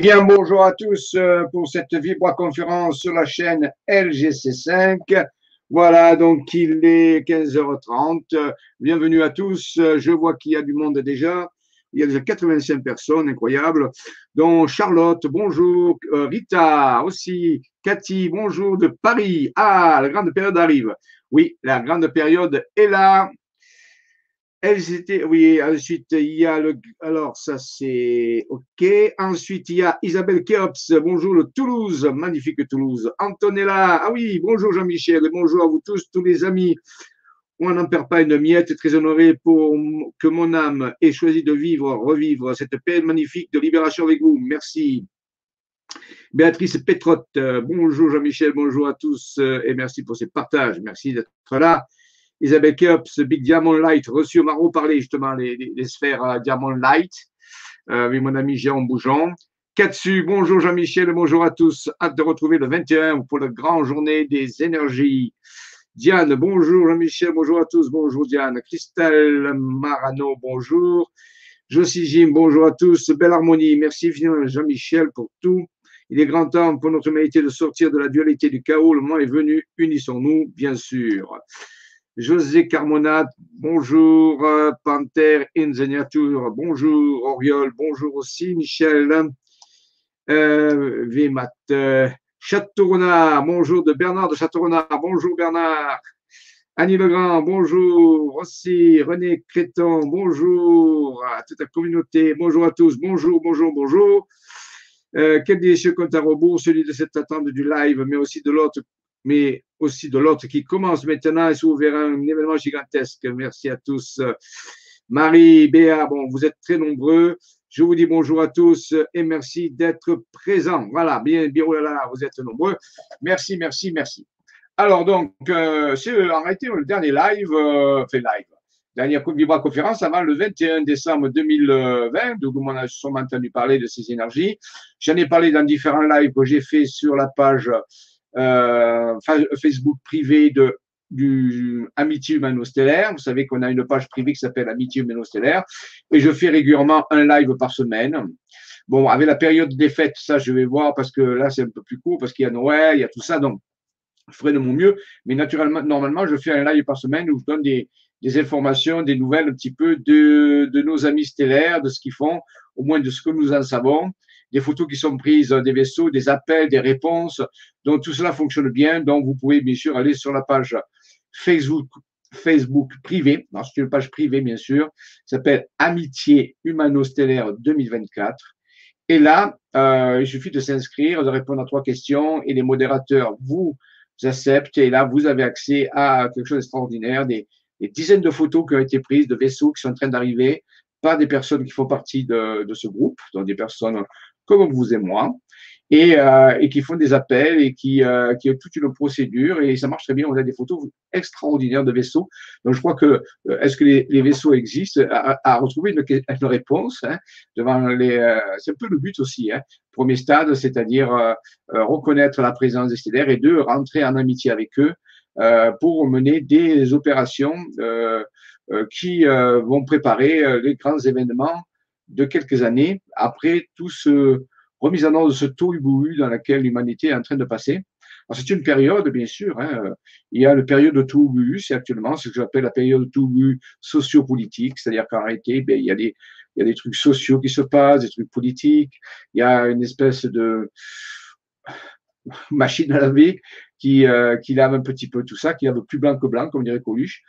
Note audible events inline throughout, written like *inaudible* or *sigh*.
bien, bonjour à tous euh, pour cette vibra-conférence sur la chaîne LGC5. Voilà, donc il est 15h30. Bienvenue à tous. Je vois qu'il y a du monde déjà. Il y a déjà 85 personnes, incroyable. Donc Charlotte, bonjour. Euh, Rita aussi. Cathy, bonjour de Paris. Ah, la grande période arrive. Oui, la grande période est là. Elles étaient, oui, ensuite il y a le, alors ça c'est OK. Ensuite il y a Isabelle Keops, bonjour le Toulouse, magnifique Toulouse. Antonella, ah oui, bonjour Jean-Michel, bonjour à vous tous, tous les amis. On n'en perd pas une miette, très honoré pour que mon âme ait choisi de vivre, revivre cette paix magnifique de libération avec vous. Merci. Béatrice Pétrotte, bonjour Jean-Michel, bonjour à tous et merci pour ces partages. Merci d'être là. Isabelle Keops, Big Diamond Light, reçu au Marot parler justement les, sphères euh, Diamond Light, euh, avec mon ami Jérôme Bougeon. Katsu, bonjour Jean-Michel, bonjour à tous. Hâte de retrouver le 21 pour la grande journée des énergies. Diane, bonjour Jean-Michel, bonjour à tous, bonjour Diane. Christelle Marano, bonjour. Josie Jim, bonjour à tous. Belle harmonie, merci Jean-Michel pour tout. Il est grand temps pour notre humanité de sortir de la dualité du chaos. Le moment est venu, unissons-nous, bien sûr. José Carmonat, bonjour. Panther in the nature, bonjour. Oriol, bonjour aussi. Michel euh, Vimat. Euh, bonjour de Bernard de Châteaurenard, bonjour Bernard. Annie Legrand, bonjour aussi. René Créton, bonjour à toute la communauté, bonjour à tous, bonjour, bonjour, bonjour. Euh, quel délicieux compte à rebours, celui de cette attente du live, mais aussi de l'autre mais aussi de l'autre qui commence maintenant et s'ouvre un événement gigantesque. Merci à tous. Marie, Béa, bon, vous êtes très nombreux. Je vous dis bonjour à tous et merci d'être présents. Voilà, bien, bien, oh là, là, vous êtes nombreux. Merci, merci, merci. Alors, donc, euh, c'est en réalité le dernier live, euh, fait live, dernière Vibra conférence avant le 21 décembre 2020, donc on a sûrement entendu parler de ces énergies. J'en ai parlé dans différents lives que j'ai fait sur la page euh, Facebook privé de du Amitié Humano-Stellaire. Vous savez qu'on a une page privée qui s'appelle Amitié Humano-Stellaire et je fais régulièrement un live par semaine. Bon, avec la période des fêtes, ça, je vais voir parce que là, c'est un peu plus court parce qu'il y a Noël, il y a tout ça. Donc, je ferai de mon mieux. Mais naturellement, normalement, je fais un live par semaine où je donne des, des informations, des nouvelles un petit peu de, de nos amis stellaires, de ce qu'ils font, au moins de ce que nous en savons des photos qui sont prises des vaisseaux, des appels, des réponses. Donc tout cela fonctionne bien. Donc vous pouvez bien sûr aller sur la page Facebook, Facebook privé. C'est une page privée bien sûr. s'appelle Amitié Humano-Stellaire 2024. Et là, euh, il suffit de s'inscrire, de répondre à trois questions et les modérateurs vous acceptent. Et là, vous avez accès à quelque chose d'extraordinaire, des, des dizaines de photos qui ont été prises de vaisseaux qui sont en train d'arriver par des personnes qui font partie de, de, ce groupe, donc des personnes comme vous et moi, et, euh, et qui font des appels et qui, euh, qui ont toute une procédure et ça marche très bien. On a des photos extraordinaires de vaisseaux. Donc je crois que euh, est-ce que les, vaisseaux existent? À, retrouver une, une réponse hein, devant les. Euh, c'est un peu le but aussi. Hein. Premier stade, c'est-à-dire euh, reconnaître la présence des stellaires et deux rentrer en amitié avec eux pour mener des opérations qui vont préparer les grands événements de quelques années après tout ce remise en ordre de ce tourbillon dans laquelle l'humanité est en train de passer. C'est une période, bien sûr. Hein. Il y a le période de tourbillon, c'est actuellement ce que j'appelle la période de tourbillon sociopolitique, c'est-à-dire qu'en réalité, ben, il, y a des, il y a des trucs sociaux qui se passent, des trucs politiques. Il y a une espèce de machine à laver qui, euh, qui lave un petit peu tout ça, qui lave plus blanc que blanc, comme dirait Coluche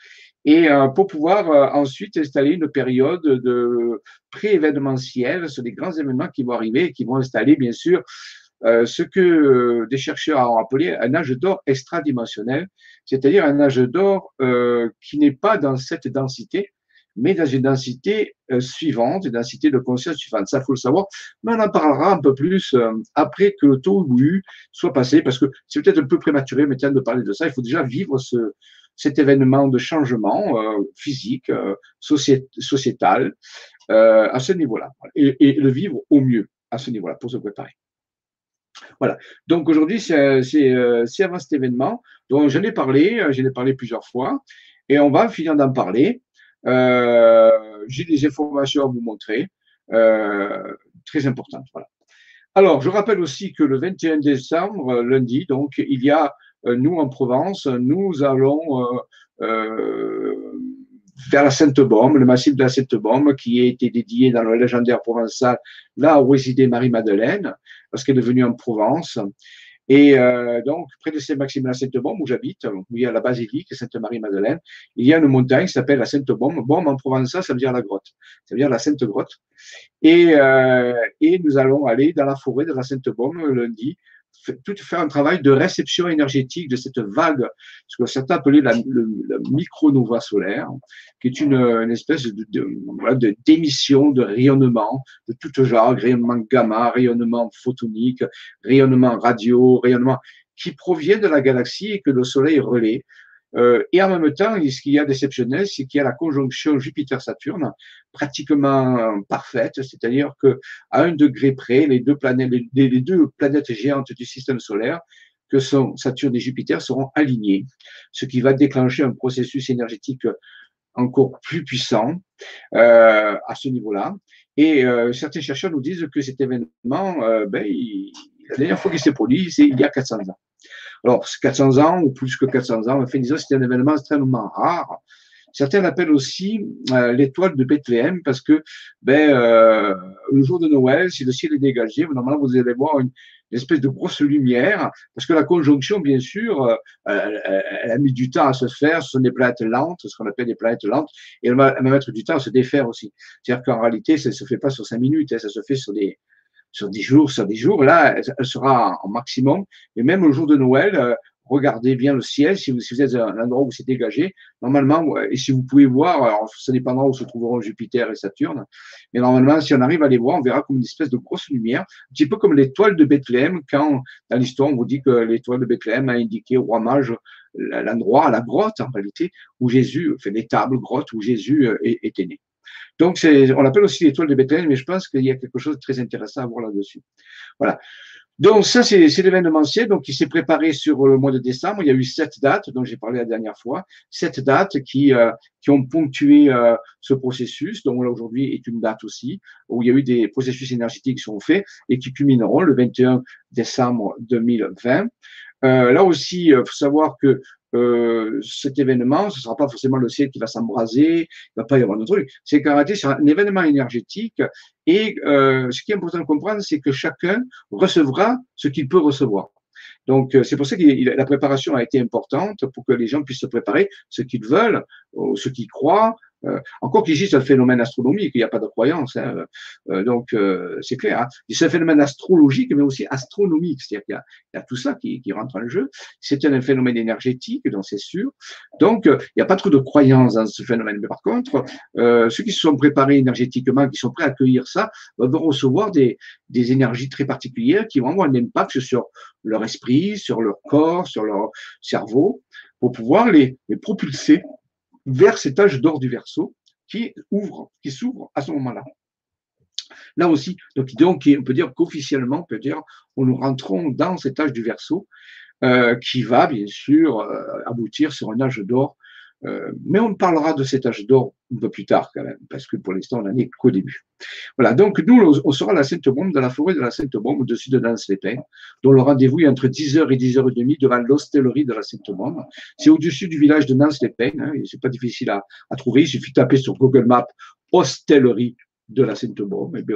et euh, pour pouvoir euh, ensuite installer une période de pré-événementiel sur les grands événements qui vont arriver et qui vont installer, bien sûr, euh, ce que des chercheurs ont appelé un âge d'or extradimensionnel, c'est-à-dire un âge d'or qui n'est pas dans cette densité, mais dans une densité suivante, une densité de conscience suivante. Ça, faut le savoir. Mais on en parlera un peu plus après que le taux soit passé, parce que c'est peut-être un peu prématuré maintenant de parler de ça. Il faut déjà vivre ce, cet événement de changement euh, physique, euh, sociétal, euh, à ce niveau-là, et, le vivre au mieux à ce niveau-là pour se préparer. Voilà. Donc aujourd'hui, c'est avant cet événement dont j'en ai parlé, j'en ai parlé plusieurs fois, et on va finir d'en parler. J'ai des informations à vous montrer, très importantes. Voilà. Alors, je rappelle aussi que le 21 décembre, lundi, donc, il y a, nous en Provence, nous allons vers la Sainte-Baume, le massif de la Sainte-Baume, qui a été dédié dans le légendaire provençal, là où résidait Marie-Madeleine, parce qu'elle est venue en Provence. Et euh, donc, près de Saint-Maxime la Sainte-Baume, où j'habite, où il y a la basilique Sainte-Marie-Madeleine, il y a une montagne qui s'appelle la Sainte-Baume. Baume en provençal, ça veut dire la grotte. Ça veut dire la Sainte Grotte. Et, euh, et nous allons aller dans la forêt de la Sainte-Baume lundi tout faire un travail de réception énergétique de cette vague, ce que certains appelaient la, le, micronova solaire, qui est une, espèce de, de, d'émission, de, rayonnement de tout genre, rayonnement gamma, rayonnement photonique, rayonnement radio, rayonnement qui provient de la galaxie et que le Soleil relaie euh, et en même temps, ce qu'il y a d'exceptionnel, c'est qu'il y a la conjonction Jupiter-Saturne pratiquement parfaite, c'est-à-dire que à un degré près, les deux planètes, les, deux planètes géantes du système solaire, que sont Saturne et Jupiter, seront alignées, ce qui va déclencher un processus énergétique encore plus puissant euh, à ce niveau-là. Et euh, certains chercheurs nous disent que cet événement, euh, ben, la dernière fois qu'il s'est produit, c'est il y a 400 ans. Alors, 400 ans ou plus que 400 ans, enfin, disons, c'est un événement extrêmement rare. Certains l'appellent aussi euh, l'étoile de Bethléem parce que ben, euh, le jour de Noël, si le ciel est dégagé, normalement vous allez voir une, espèce de grosse lumière parce que la conjonction, bien sûr, euh, elle, a mis du temps à se faire. Ce sont des planètes lentes, ce qu'on appelle des planètes lentes, et elle va, mettre du temps à se défaire aussi. C'est-à-dire qu'en réalité, ça ne se fait pas sur cinq minutes, hein, ça se fait sur des, sur 10 jours, sur 10 jours. Là, elle sera en maximum. Et même au jour de Noël, euh, regardez bien le ciel. Si vous, si êtes à un endroit où c'est dégagé, normalement, et si vous pouvez voir, alors ça dépendra où se trouveront Jupiter et Saturne, mais normalement, si on arrive à les voir, on verra comme une espèce de grosse lumière, un petit peu comme l'étoile de Bethléem, quand dans l'histoire, on vous dit que l'étoile de Bethléem a indiqué au roi mage l'endroit, la grotte en réalité, où Jésus, fait l'étable grotte où Jésus euh, était né. Donc, on l'appelle aussi l'étoile de Bethléem, mais je pense qu'il y a quelque chose de très intéressant à voir là-dessus. Voilà. Donc, ça, c'est l'événementiel donc, qui s'est préparé sur le mois de décembre. Il y a eu sept dates, dont j'ai parlé la dernière fois, sept dates qui, euh, qui ont ponctué euh, ce processus, dont aujourd'hui est une date aussi, où il y a eu des processus énergétiques qui sont faits et qui culmineront le 21 décembre 2020. Euh, là aussi, il faut savoir que euh, cet événement, ce ne sera pas forcément le ciel qui va s'embraser, il va pas y avoir de truc. C'est qu'en réalité, c'est un événement énergétique et euh, ce qui est important de comprendre, c'est que chacun recevra ce qu'il peut recevoir. Donc, euh, c'est pour ça que la préparation a été importante pour que les gens puissent se préparer ce qu'ils veulent, ce qu'ils croient, euh, encore qu'il existe un phénomène astronomique, il n'y a pas de croyance. Hein, euh, donc, euh, c'est clair. Hein. C'est un phénomène astrologique, mais aussi astronomique. C'est-à-dire qu'il y, a tout ça qui, qui rentre en jeu. C'est un phénomène énergétique, donc c'est sûr. Donc, il n'y a pas trop de croyance dans ce phénomène. Mais par contre, ceux qui se sont préparés énergétiquement, qui sont prêts à accueillir ça, vont recevoir des, des énergies très particulières qui vont avoir un impact sur leur esprit, sur leur corps, sur leur cerveau, pour pouvoir les, les propulser vers cet âge d'or du verso qui ouvre, qui s'ouvre à ce moment-là. Là aussi, donc, on peut dire qu'officiellement, on peut dire, on nous rentrons dans cet âge du verso euh, qui va bien sûr euh, aboutir sur un âge d'or euh, mais on parlera de cet âge d'or un peu plus tard quand même, parce que pour l'instant, on n'en est qu'au début. Voilà, donc nous, on sera à la Sainte-Bombe, dans la forêt de la Sainte-Bombe, au-dessus de Nance-les-Pins, dont le rendez-vous est entre 10h et 10h30 devant l'hostellerie de la Sainte-Bombe. C'est au-dessus du village de Nance-les-Pins, hein, c'est pas difficile à, trouver, il suffit taper sur Google Maps hostellerie de la Sainte-Baume, eh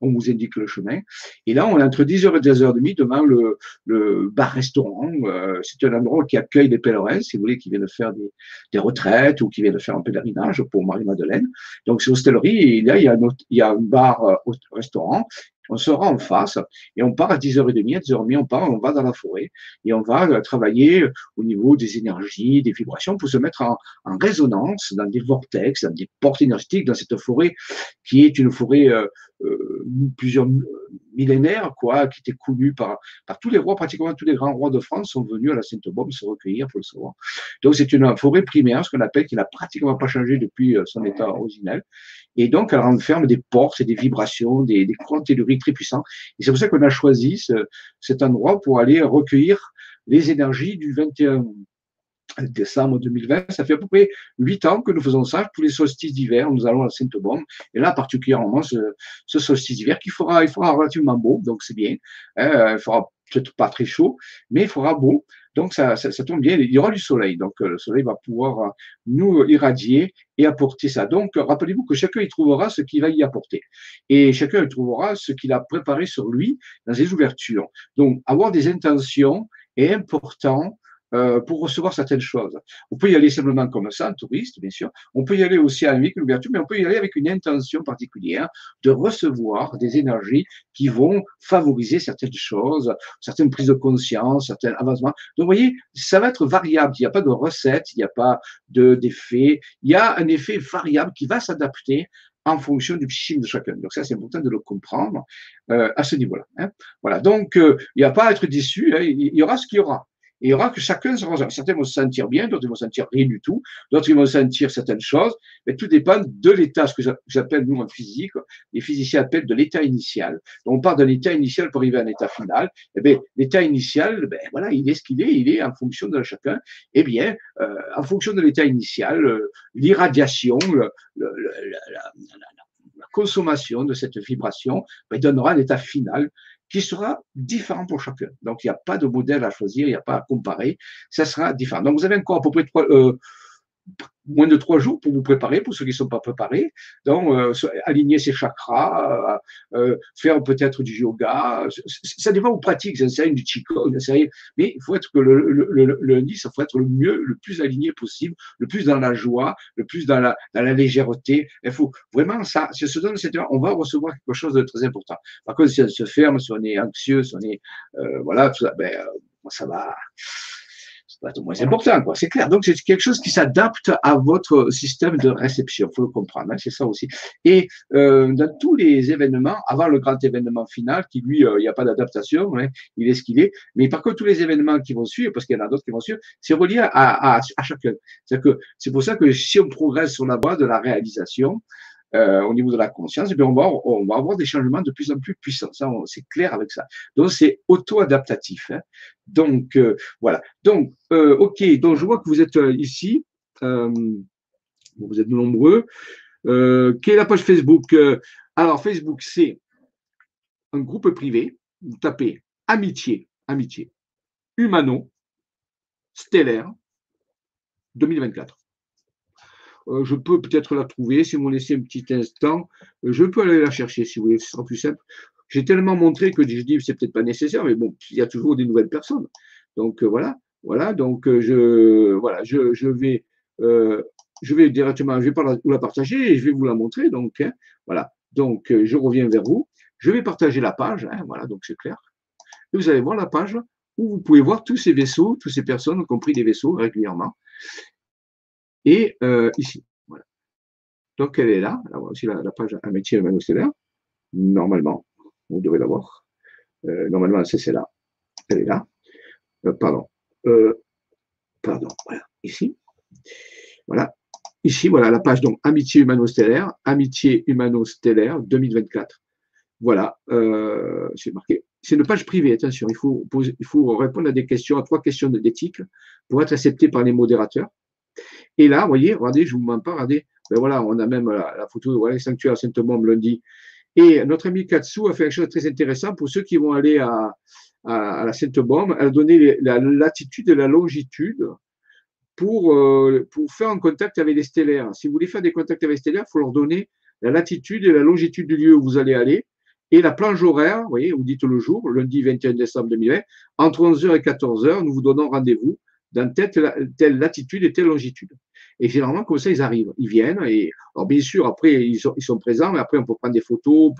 on vous indique le chemin. Et là, on est entre 10h et 10h30 devant le, le bar-restaurant. Euh, c'est un endroit qui accueille les pèlerins, si vous voulez, qui viennent faire des, des retraites ou qui viennent faire un pèlerinage pour Marie-Madeleine. Donc, c'est là, il a, il y a un bar-restaurant euh, on sera en face et on part à 10h30, à 10h30, on part, on va dans la forêt et on va euh, travailler au niveau des énergies, des vibrations pour se mettre en, en résonance dans des vortex, dans des portes énergétiques dans cette forêt qui est une forêt euh, euh, plusieurs millénaires, quoi, qui était connue par, par tous les rois, pratiquement tous les grands rois de France sont venus à la Sainte-Baume se recueillir, pour le savoir. Donc c'est une forêt primaire, ce qu'on appelle, qui n'a pratiquement pas changé depuis son état originel. Et donc, elle renferme des portes et des vibrations, des, des courants telluriques très puissants. Et c'est pour ça qu'on a choisi ce, cet endroit pour aller recueillir les énergies du 21 décembre 2020. Ça fait à peu près huit ans que nous faisons ça. Tous les solstices d'hiver, nous allons à Sainte-Baume. Et là, particulièrement, ce, solstice d'hiver qui fera, il fera relativement beau, donc c'est bien. Euh, il fera peut-être pas très chaud, mais il fera beau. Donc ça, ça, tombe bien, il y aura du soleil. Donc euh, le soleil va pouvoir euh, nous irradier et apporter ça. Donc rappelez-vous que chacun y trouvera ce qu'il va y apporter. Et chacun y trouvera ce qu'il a préparé sur lui dans ses ouvertures. Donc avoir des intentions est important euh, pour recevoir certaines choses. On peut y aller simplement comme ça, un touriste, bien sûr. On peut y aller aussi avec l'ouverture, mais on peut y aller avec une intention particulière de recevoir des énergies qui vont favoriser certaines choses, certaines prises de conscience, certains avancements. Donc, vous voyez, ça va être variable. Il n'y a pas de recette, il n'y a pas d'effet. il y a un effet variable qui va s'adapter en fonction du psychisme de chacun. Donc ça, c'est important de le comprendre euh, à ce niveau-là. Hein. Voilà. Donc, euh, il n'y a pas à être déçu. Hein. Il y aura ce qu'il y aura il y aura que chacun, certains vont se sentir bien, d'autres vont se sentir rien du tout, d'autres vont sentir certaines choses, mais tout dépend de l'état, ce que j'appelle nous en physique, les physiciens appellent de l'état initial. Donc on part d'un état initial pour arriver à un état final. Eh bien, l'état initial, ben voilà, il est ce qu'il est, il est en fonction de chacun. Eh bien, euh, en fonction de l'état initial, euh, l'irradiation, le, la, la, la, consommation de cette vibration ben, donnera un état final qui sera différent pour chacun. Donc, il n'y a pas de modèle à choisir, il n'y a pas à comparer, ça sera différent. Donc, vous avez encore à peu près trois, euh, moins de trois jours pour vous préparer, pour ceux qui ne sont pas préparés. Donc, euh, aligner ses chakras, euh, euh, faire peut-être du yoga. Ça dépend aux pratiques, ça du qigong, mais il faut être que le, lundi, ça faut être le mieux, le plus aligné possible, le plus dans la joie, le plus dans la, dans la légèreté. Il faut vraiment ça, si on se donne cette on va recevoir quelque chose de très important. Par contre, si on se ferme, si on est anxieux, si on est, voilà, tout ça, ben, ça va c'est moins important, quoi. C'est clair. Donc, c'est quelque chose qui s'adapte à votre système de réception. Faut le comprendre. Hein, c'est ça aussi. Et euh, dans tous les événements, avant le grand événement final, qui lui, euh, il n'y a pas d'adaptation, hein, il est ce qu'il est. Mais par contre, tous les événements qui vont suivre, parce qu'il y en a d'autres qui vont suivre, c'est relié à, à, à chacun. C'est que c'est pour ça que si on progresse sur la voie de la réalisation, euh, au niveau de la conscience, et eh bien on, va, on va avoir des changements de plus en plus puissants. Ça, c'est clair avec ça. Donc, c'est auto-adaptatif. Hein. Donc, euh, voilà. Donc, euh, OK. Donc, je vois que vous êtes ici. vous êtes nombreux. quelle est la page Facebook? Alors, Facebook, c'est un groupe privé. Vous tapez Amitié, Amitié, Humano, Stellaire, 2024. Euh, je peux peut-être la trouver. Si vous me laissez un petit instant, euh, je peux aller la chercher si vous voulez, ce sera plus simple. J'ai tellement montré que je dis c'est peut-être pas nécessaire, mais bon, il y a toujours des nouvelles personnes. Donc euh, voilà, voilà. Donc je voilà, je, je vais je vais directement, je vais pas vous la partager et je vais vous la montrer. Donc hein, voilà. Donc je reviens vers vous. Je vais partager la page. Hein, voilà, donc c'est clair. Et vous allez voir la page où vous pouvez voir tous ces vaisseaux, toutes ces personnes, y compris des vaisseaux régulièrement et euh, ici. Voilà. Donc elle est là. Là, aussi la, la page un métier là. Normalement, vous devez l'avoir. Euh, normalement, c'est celle-là. Elle est là. Euh, pardon. Pardon. Voilà. Ici. Voilà. Ici, voilà la page donc Amitié humano-stellaire, Amitié humano-stellaire 2024. Voilà, c'est marqué. C'est une page privée, attention, il faut, il faut répondre à des questions, à trois questions d'éthique pour être accepté par les modérateurs. Et là, vous voyez, regardez, je vous mens pas, regardez, ben voilà, on a même la, photo, voilà, sanctuaire Sainte-Mombe lundi. Et notre ami Katsu a fait quelque chose de très intéressant pour ceux qui vont aller à, à, la Sainte-Bombe. Elle a donné la latitude et la longitude pour, euh, pour faire un contact avec les stellaires. Si vous voulez faire des contacts avec les stellaires, il faut leur donner la latitude et la longitude du lieu où vous allez aller et la plage horaire, vous voyez, vous dites le jour, lundi 21 décembre 2020, entre 11h et 14h, nous vous donnons rendez-vous dans telle, latitude et telle longitude. Et généralement, comme ça, ils arrivent, ils viennent. Et alors, bien sûr, après, ils sont, présents, mais après, on peut prendre des photos.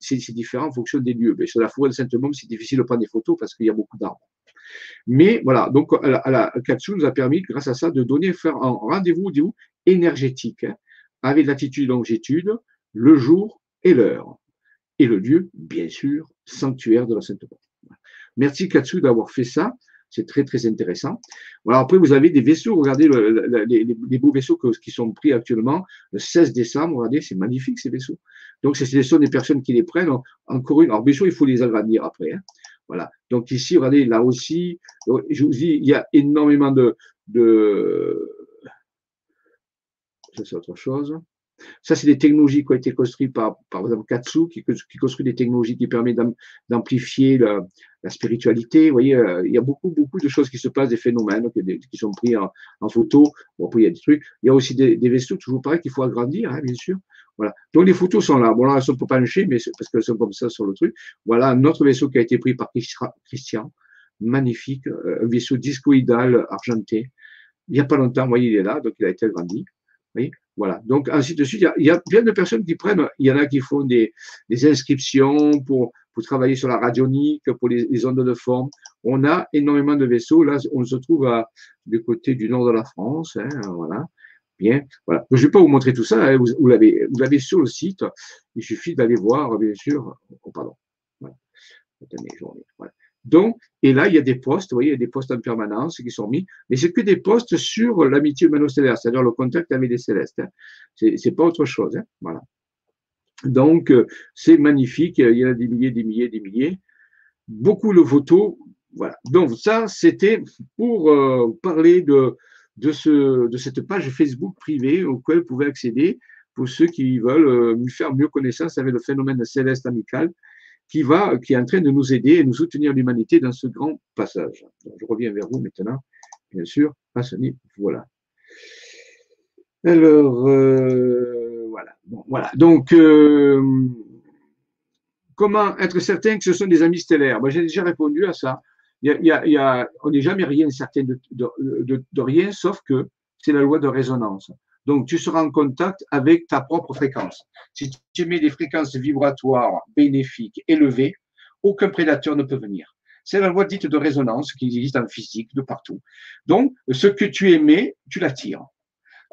c'est différent en fonction des lieux. Mais sur la forêt de Saint-Môme, c'est difficile de prendre des photos parce qu'il y a beaucoup d'arbres. Mais voilà, donc capsule nous a permis, grâce à ça, de donner, faire un rendez-vous énergétique hein, avec latitude et longitude, le jour et l'heure. Et le lieu, bien sûr, sanctuaire de la Sainte-Môme. Merci Katsu d'avoir fait ça. C'est très, très intéressant. Voilà, après, vous avez des vaisseaux. Regardez les, beaux vaisseaux qui sont pris actuellement le 16 décembre. Regardez, c'est magnifique, ces vaisseaux. Donc, ce sont des personnes qui les prennent. Encore une. Alors, bien sûr, il faut les agrandir après. Hein. Voilà. Donc, ici, regardez, là aussi, je vous dis, il y a énormément de, de ça c'est autre chose. Ça, c'est des technologies qui ont été construites par, par exemple, Katsu, qui, qui construit des technologies qui permettent d'amplifier la, spiritualité. Vous voyez, euh, il y a beaucoup, beaucoup de choses qui se passent, des phénomènes qui, sont pris en, en, photo. Bon, après, il y a des trucs. Il y a aussi des, des vaisseaux, toujours pareil, qu'il faut agrandir, hein, bien sûr. Voilà. Donc, les photos sont là. Bon, là, elles sont pas penchées, mais parce qu'elles sont comme ça sur le truc. Voilà, notre vaisseau qui a été pris par Christian. Magnifique. Euh, un vaisseau discoïdal argenté. Il n'y a pas longtemps, vous voyez, il est là, donc il a été agrandi. Vous voyez? Voilà. Donc, ainsi de suite, il y, a, plein de personnes qui prennent, il y en a qui font des, inscriptions pour, pour travailler sur la radionique, pour les, ondes de forme. On a énormément de vaisseaux. Là, on se trouve du côté du nord de la France. Hein, voilà. Bien. Voilà. Je ne vais pas vous montrer tout ça. Hein, vous, vous l'avez sur le site. Il suffit d'aller voir, bien sûr. Oh, pardon. Voilà. Donc, et là, il y a des postes, vous voyez, il y a des postes en permanence qui sont mis, mais c'est que des postes sur l'amitié humano-stellaire, c'est-à-dire le contact avec les célestes. Hein. C'est pas autre chose. Hein. Voilà. Donc, euh, c'est magnifique. Il y en a des milliers, des milliers, des milliers. Beaucoup de photos. Voilà. Donc, ça, c'était pour euh, parler de, de, ce, de cette page Facebook privée auquel vous pouvez accéder pour ceux qui veulent euh, faire mieux connaissance avec le phénomène céleste amical qui va, qui est en train de nous aider et nous soutenir l'humanité dans ce grand passage. je reviens vers vous maintenant, bien sûr, à ce niveau. Voilà. Alors, euh, voilà. Donc, euh, comment être certain que ce sont des amis stellaires? J'ai déjà répondu à ça. On n'est jamais rien certain de rien, sauf que c'est la loi de résonance. Donc, tu seras en contact avec ta propre fréquence. Si tu mets des fréquences vibratoires bénéfiques élevées, aucun prédateur ne peut venir. C'est la loi dite de résonance qui existe en physique de partout. Donc, ce que tu émets, tu l'attires.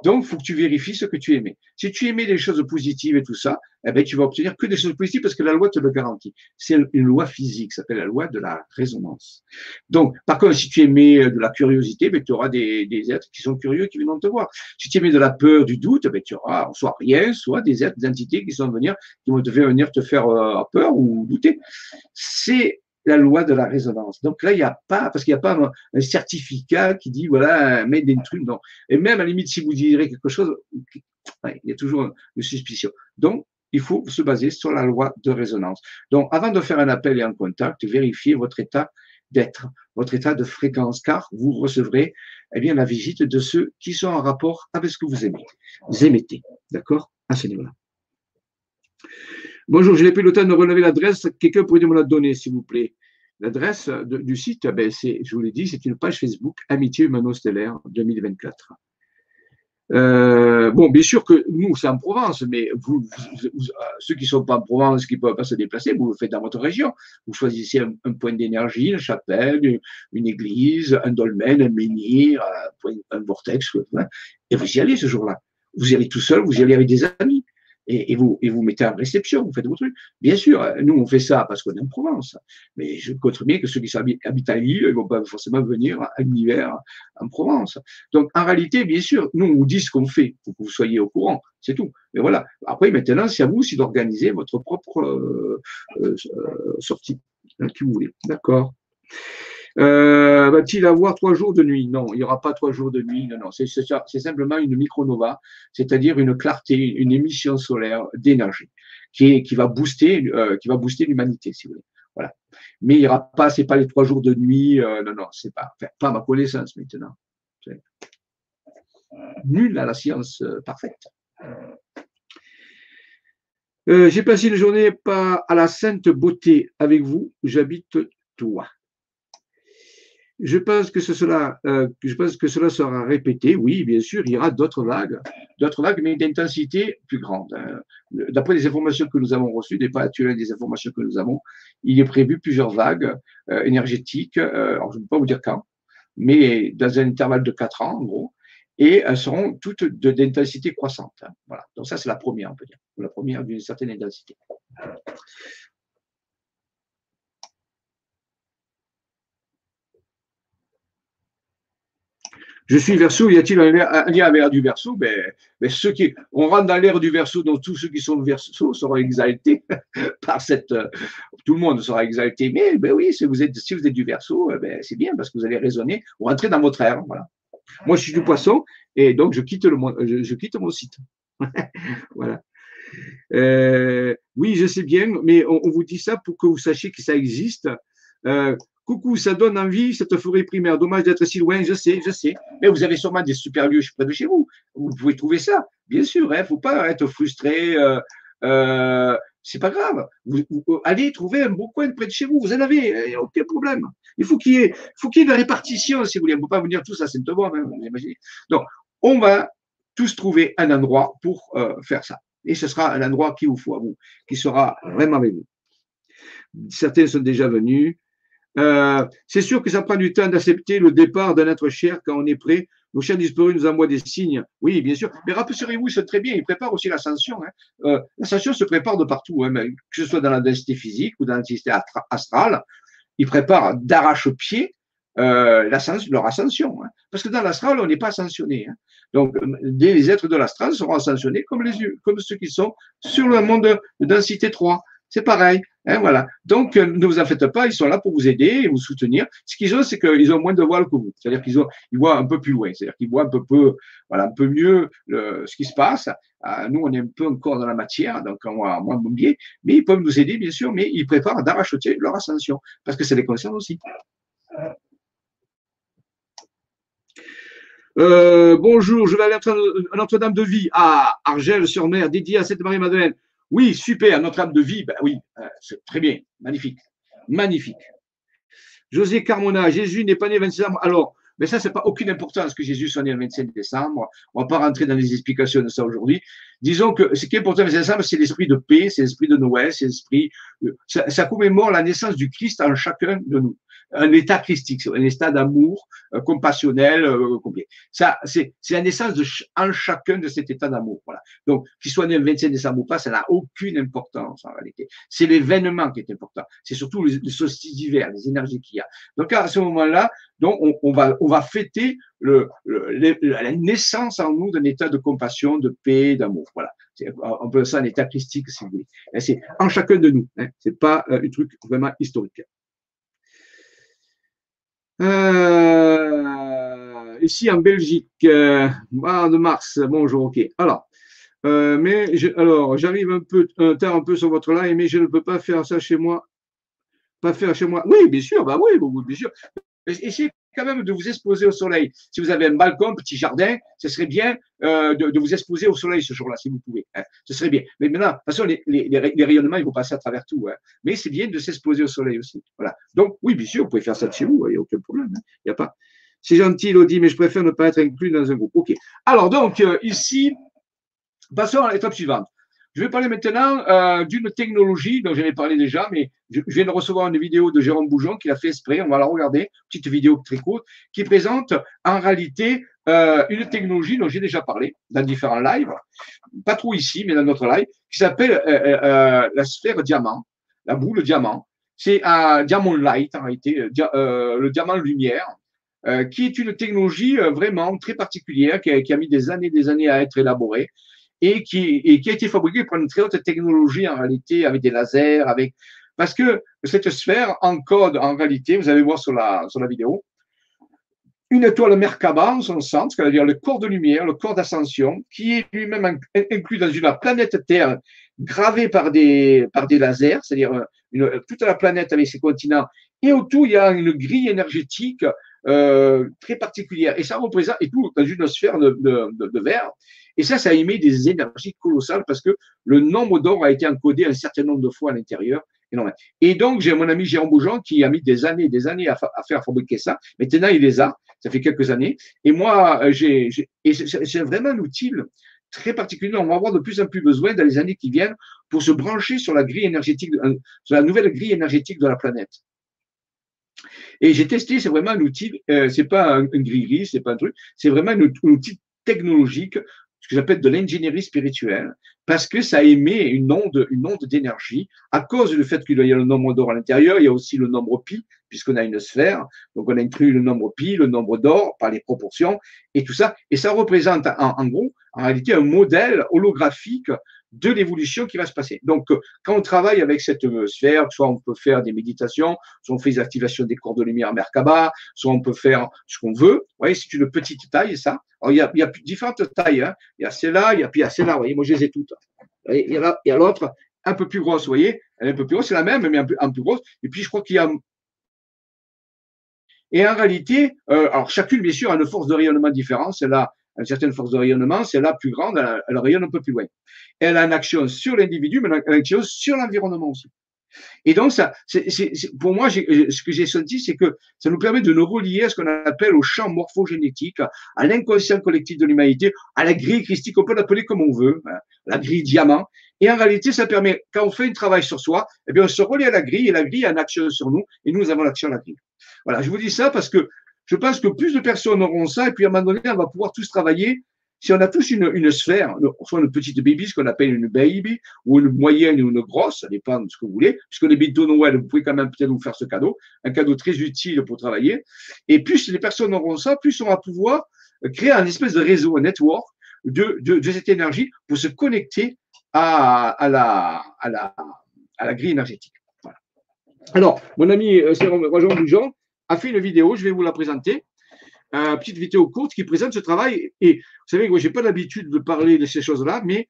Donc, il faut que tu vérifies ce que tu aimais. Si tu aimais des choses positives et tout ça, eh ben, tu vas obtenir que des choses positives parce que la loi te le garantit. C'est une loi physique, ça s'appelle la loi de la résonance. Donc, par contre, si tu aimais euh, de la curiosité, ben, tu auras des, des êtres qui sont curieux qui viennent te voir. Si tu aimais de la peur, du doute, ben, tu auras soit rien, soit des êtres, des entités qui sont venir, qui vont venir te faire euh, peur ou douter. C'est la loi de la résonance. Donc là, il n'y a pas, parce qu'il n'y a pas un, certificat qui dit, voilà, made in truc, non. Et même, à la limite, si vous direz quelque chose, il y a toujours une suspicion. Donc, il faut se baser sur la loi de résonance. Donc, avant de faire un appel et un contact, vérifiez votre état d'être, votre état de fréquence, car vous recevrez eh bien, la visite de ceux qui sont en rapport avec ce que vous aimez. Vous émettez, d'accord? À ce niveau-là. Bonjour, je n'ai plus le temps de relever l'adresse. Quelqu'un pourrait me la donner, s'il vous plaît. L'adresse du site, ben, je vous l'ai dit, c'est une page Facebook Amitié Humano-Stellaire 2024. Euh, bon, bien sûr que nous, c'est en Provence, mais ceux qui ne sont pas en Provence, qui ne peuvent pas se déplacer, vous le faites dans votre région. Vous choisissez un, point d'énergie, une chapelle, une, église, un dolmen, un menhir, un, un vortex, et vous y allez ce jour-là. Vous y allez tout seul, vous y allez avec des amis et, vous, et vous mettez en réception, vous faites vos trucs. Bien sûr, nous, on fait ça parce qu'on est en Provence. Mais je compte bien que ceux qui habitent à Lille, ils vont pas forcément venir à l'hiver en Provence. Donc, en réalité, bien sûr, nous, on vous dit ce qu'on fait pour que vous soyez au courant. C'est tout. Mais voilà. Après, maintenant, c'est à vous aussi d'organiser votre propre euh, euh, sortie, hein, qui vous voulez. D'accord. Euh, Va-t-il avoir trois jours de nuit? Non, il n'y aura pas trois jours de nuit. Non, non, c'est simplement une micronova, c'est-à-dire une clarté, une émission solaire d'énergie qui, va booster, euh, qui va booster l'humanité, si vous voulez. Voilà. Mais il n'y aura pas, c'est pas les trois jours de nuit. Euh, non, non, c'est pas, enfin, pas ma connaissance maintenant. Nul à la science euh, parfaite. J'ai passé une journée à la sainte beauté avec vous. J'habite toi. Je pense que cela, euh, je pense que cela sera répété. Oui, bien sûr, il y aura d'autres vagues, d'autres vagues, mais d'intensité plus grande. Hein. D'après les informations que nous avons reçues, des pas actuelles des informations que nous avons, il est prévu plusieurs vagues euh, énergétiques. Euh, alors, je ne peux pas vous dire quand, mais dans un intervalle de quatre ans, en gros, et elles seront toutes d'intensité croissante. Hein. Voilà. Donc ça, c'est la première, on peut dire, la première d'une certaine intensité. Je suis verso, y a-t-il un, lien avec l'ère du verso? Ben, ben, ceux qui, On rentre dans l'ère du verso, donc tous ceux qui sont verso seront exaltés *laughs* par cette. tout le monde sera exalté. Mais ben oui, si vous êtes, si vous êtes du verso, eh ben, c'est bien parce que vous allez raisonner, ou rentrer dans votre ère. Voilà. Moi, je suis du poisson et donc je quitte, le, je, je quitte mon site. *laughs* voilà. Euh, oui, je sais bien, mais on, vous dit ça pour que vous sachiez que ça existe. Euh, coucou, ça donne envie, cette forêt primaire. Dommage d'être si loin, je sais, je sais. Mais vous avez sûrement des super lieux près de chez vous. Vous pouvez trouver ça, bien sûr. Il hein, ne faut pas être frustré. Euh, euh, c'est pas grave. Vous, allez trouver un beau coin près de chez vous. Vous en avez, aucun problème. Il faut qu'il y ait, faut qu'il y ait une répartition, si vous voulez. On ne peut pas venir tous à Sainte-Bonne, hein, imaginez. Donc, on va tous trouver un endroit pour euh, faire ça. Et ce sera un endroit qui vous faut à vous, qui sera vraiment avec vous. Certains sont déjà venus. Euh, c'est sûr que ça prend du temps d'accepter le départ d'un être cher quand on est prêt. Nos chiens disparus nous envoient des signes. Oui, bien sûr. Mais rassurez-vous, c'est très bien. Ils préparent aussi l'ascension. Hein. Euh, l'ascension se prépare de partout, hein, que ce soit dans la densité physique ou dans la densité astrale. Ils préparent d'arrache-pied euh, leur ascension. Hein. Parce que dans l'astral, on n'est pas ascensionné. Hein. Donc, les êtres de l'astral seront ascensionnés comme, les, comme ceux qui sont sur le monde de densité 3. C'est pareil. Hein, voilà. Donc, euh, ne vous en faites pas, ils sont là pour vous aider et vous soutenir. Ce qu'ils ont, c'est qu'ils ont moins de voile que vous. C'est-à-dire qu'ils ont, ils voient un peu plus loin. C'est-à-dire qu'ils voient un peu, peu, voilà, un peu mieux ce qui se passe. Euh, nous, on est un peu encore dans la matière, donc on a moins de biais, mais ils peuvent nous aider, bien sûr, mais ils préparent d'arracher leur ascension parce que ça les concerne aussi. Euh, bonjour, je vais aller à Notre-Dame de Vie à Argel-sur-Mer, dédié à cette Marie-Madeleine. Oui, super, Notre-Dame de Vie, ben oui, euh, très bien, magnifique, magnifique. José Carmona, Jésus n'est pas né le 26 décembre. Alors, mais ça, c'est pas aucune importance que Jésus soit né le 25 décembre. On va pas rentrer dans les explications de ça aujourd'hui. Disons que ce qui est important le 25 décembre, c'est l'esprit de paix, c'est l'esprit de Noël, c'est l'esprit, ça, ça commémore la naissance du Christ en chacun de nous un état christique, un état d'amour euh, compassionnel euh, complet. Ça, c'est la naissance de en chacun de cet état d'amour. Voilà. Donc, qu'il soit né le 25 décembre ou pas, ça n'a aucune importance en réalité. C'est l'événement qui est important. C'est surtout le, solstice d'hiver, les énergies qu'il y a. Donc, à ce moment-là, donc on, on, va on va fêter le, la naissance en nous d'un état de compassion, de paix, d'amour. Voilà. On peut ça un état christique, si vous voulez. C'est en chacun de nous. Hein. C'est pas euh, un truc vraiment historique. Euh, ici en Belgique, euh, de mars, bonjour, ok. Alors, euh, mais alors j'arrive un peu un un peu sur votre live, mais je ne peux pas faire ça chez moi. Pas faire chez moi. Oui, bien sûr, bah oui, bien sûr. Quand même de vous exposer au soleil. Si vous avez un balcon, un petit jardin, ce serait bien euh, de, vous exposer au soleil ce jour-là, si vous pouvez. Hein. Ce serait bien. Mais maintenant, de toute façon, les, rayonnements, ils vont passer à travers tout. Hein. Mais c'est bien de s'exposer au soleil aussi. Voilà. Donc, oui, bien sûr, vous pouvez faire ça de chez vous, il n'y a aucun problème. Hein. Il a pas. C'est gentil, Lodi, mais je préfère ne pas être inclus dans un groupe. OK. Alors, donc, euh, ici, passons à l'étape suivante. Je vais parler maintenant euh, d'une technologie dont j'en ai parlé déjà, mais je, viens de recevoir une vidéo de Jérôme Boujon qui l'a fait exprès. On va la regarder, petite vidéo très courte, qui présente en réalité euh, une technologie dont j'ai déjà parlé dans différents lives, pas trop ici, mais dans notre live, qui s'appelle euh, euh la sphère diamant, la boule diamant. C'est un diamant light en réalité, euh, le diamant lumière, qui est une technologie vraiment très particulière qui a, qui a mis des années, des années à être élaborée et qui, et a été fabriqué par une très haute technologie en réalité, avec des lasers, avec parce que cette sphère encode en réalité, vous allez voir sur la, sur la vidéo, une étoile Merkaba en son centre, c'est-à-dire le corps de lumière, le corps d'ascension, qui est lui-même inclus dans une planète Terre gravée par des, par des lasers, c'est-à-dire toute la planète avec ses continents, et autour il y a une grille énergétique euh, très particulière, et ça représente, et tout dans une sphère de, de verre, et ça, ça émet des énergies colossales parce que le nombre d'or a été encodé un certain nombre de fois à l'intérieur. Et donc, j'ai mon ami Jérôme Bougeon qui a mis des années, des années à, faire fabriquer ça. Maintenant, il les a. Ça fait quelques années. Et moi, euh, j'ai, et c'est vraiment un outil très particulier. On va avoir de plus en plus besoin dans les années qui viennent pour se brancher sur la grille énergétique, euh, sur la nouvelle grille énergétique de la planète. Et j'ai testé, c'est vraiment un outil, euh, c'est pas un, une grille, c'est pas un truc, c'est vraiment un outil technologique ce que j'appelle de l'ingénierie spirituelle, parce que ça émet une onde, une onde d'énergie. À cause du fait qu'il y a le nombre d'or à l'intérieur, il y a aussi le nombre pi, puisqu'on a une sphère, donc on a inclus le nombre pi, le nombre d'or par les proportions et tout ça, et ça représente en, gros, en réalité, un modèle holographique de l'évolution qui va se passer. Donc, euh, quand on travaille avec cette euh, sphère, soit on peut faire des méditations, soit on fait des activations des corps de lumière Merkaba, soit on peut faire ce qu'on veut. Vous voyez, c'est une petite taille, ça. Alors, il y a, différentes tailles. Hein. Il y a celle-là, il y a, puis il y a celle-là. Vous voyez, moi, je les ai toutes. il y a l'autre, un peu plus grosse, vous voyez. Elle est un peu plus grosse, c'est la même, mais un peu, un peu grosse. Et puis, je crois qu'il y a et en réalité, euh, alors chacune, bien sûr, a une force de rayonnement différente. Celle-là une certaine force de rayonnement, c'est la plus grande, elle, rayonne un peu plus loin. Elle a une action sur l'individu, mais une action sur l'environnement aussi. Et donc, ça, pour moi, ce que j'ai senti, c'est que ça nous permet de nous relier à ce qu'on appelle au champ morphogénétique, à l'inconscient collectif de l'humanité, à la grille christique, on peut l'appeler comme on veut, hein, la grille diamant. Et en réalité, ça permet, quand on fait un travail sur soi, eh bien, on se relie à la grille et la grille a une action sur nous et nous avons l'action à la grille. Voilà, je vous dis ça parce que je pense que plus de personnes auront ça, et puis à un moment donné, on va pouvoir tous travailler. Si on a tous une, sphère, soit une petite baby, ce qu'on appelle une baby, ou une moyenne ou une grosse, ça dépend de ce que vous voulez, puisque les bientôt Noël, vous pouvez quand même peut-être vous faire ce cadeau, un cadeau très utile pour travailler. Et plus les personnes auront ça, plus on va pouvoir créer un espèce de réseau, un network de, de, cette énergie pour se connecter à, la, grille énergétique. Alors, mon ami euh, c'est Roger Bougeon, a fait une vidéo, je vais vous la présenter. Une petite vidéo courte qui présente ce travail. Et vous savez, moi, je n'ai pas l'habitude de parler de ces choses-là, mais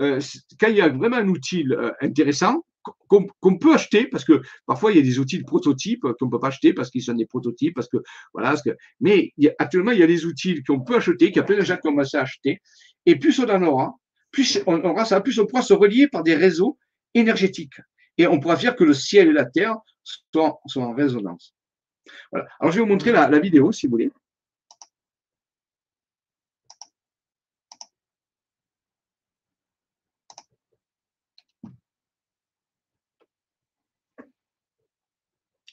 euh, quand il y a vraiment un outil euh, intéressant qu'on peut acheter, parce que parfois il y a des outils prototypes qu'on ne peut pas acheter parce qu'ils sont des prototypes, parce que voilà. Mais actuellement, il y a des outils qu'on peut acheter, qu'il y a plein de gens qui ont commencé à acheter. Et plus on en aura, plus on aura ça, plus on pourra se relier par des réseaux énergétiques. Et on pourra faire que le ciel et la terre soient en résonance. Voilà. Alors, je vais vous montrer la, la vidéo, si vous voulez.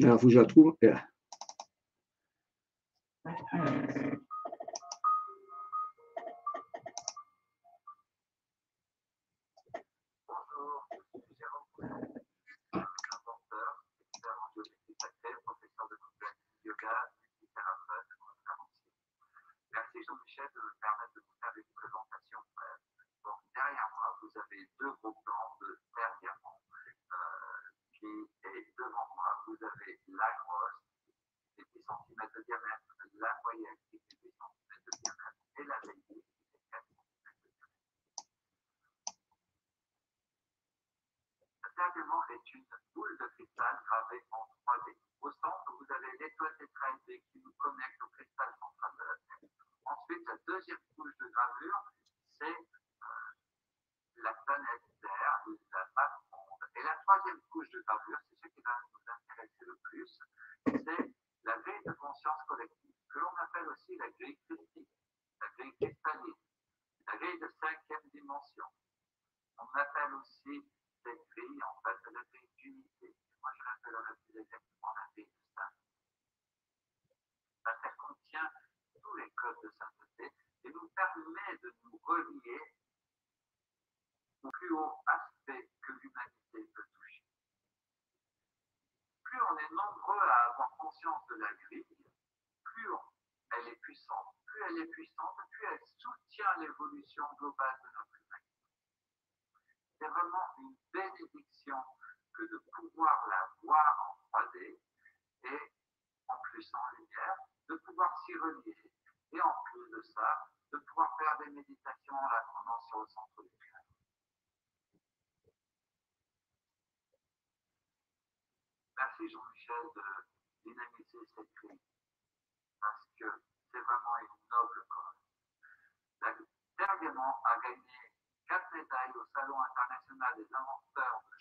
Alors, il faut que je la trouve. Jean-Michel de me permettre de vous faire une présentation derrière moi, vous avez deux gros plans de terre diamant. Euh, qui est devant moi, vous avez la grosse, qui fait 10 cm de diamètre, la moyenne, qui fait 10 cm de diamètre, et la baby, qui fait 4 cm de diamètre. Le terre diamant est une boule de cristal gravée en 3D. Au centre, vous avez l'étoile tétraédrée qui nous connecte au cristal central de la Terre. Ensuite, la deuxième couche de gravure, c'est euh, la planète Terre, la masse monde. Et la troisième couche de gravure, c'est ce qui va nous intéresser le plus, c'est la grille de conscience collective, que l'on appelle aussi la grille christique, la grille cristalline, la grille de cinquième dimension. On appelle aussi cette grille, en fait, la grille d'unité. Moi, je l'appellerais plus exactement la grille de saint. Ça contient les codes de sainteté et nous permet de nous relier au plus haut aspect que l'humanité peut toucher. Plus on est nombreux à avoir conscience de la grille, plus elle est puissante. Plus elle est puissante, plus elle soutient globale de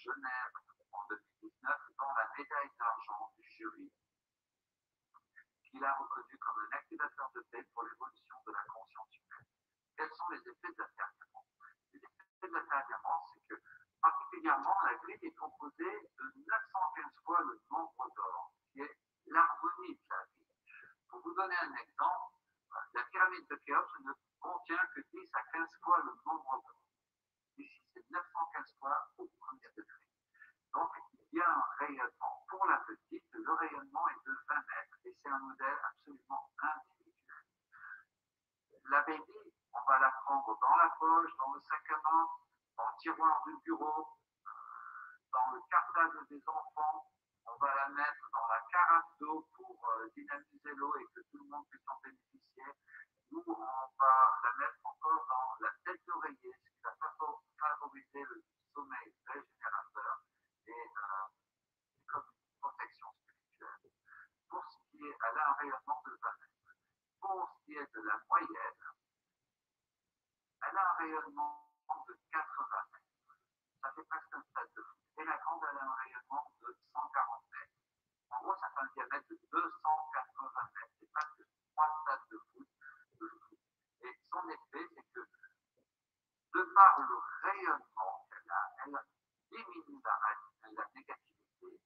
Sure. Tiroir du bureau, dans le cartable des enfants. On va la mettre dans la carafe d'eau pour dynamiser l'eau et que tout le monde puisse en bénéficier. Nous, on va la mettre encore dans la tête d'oreiller, ce qui va favoriser le sommeil régénérateur et comme une protection spirituelle. Pour ce qui est, elle a un rayonnement de 20 mètres. Pour ce qui est de la moyenne, elle a un rayonnement de 80 mètres. Ça fait presque un stade de foot. Et la grande, elle a un rayonnement de 140 mètres. En gros, ça fait diamètre de 280 mètres. C'est presque trois stades de foot, de foot. Et son effet, c'est que de par le rayonnement qu'elle a, elle diminue la, la négativité,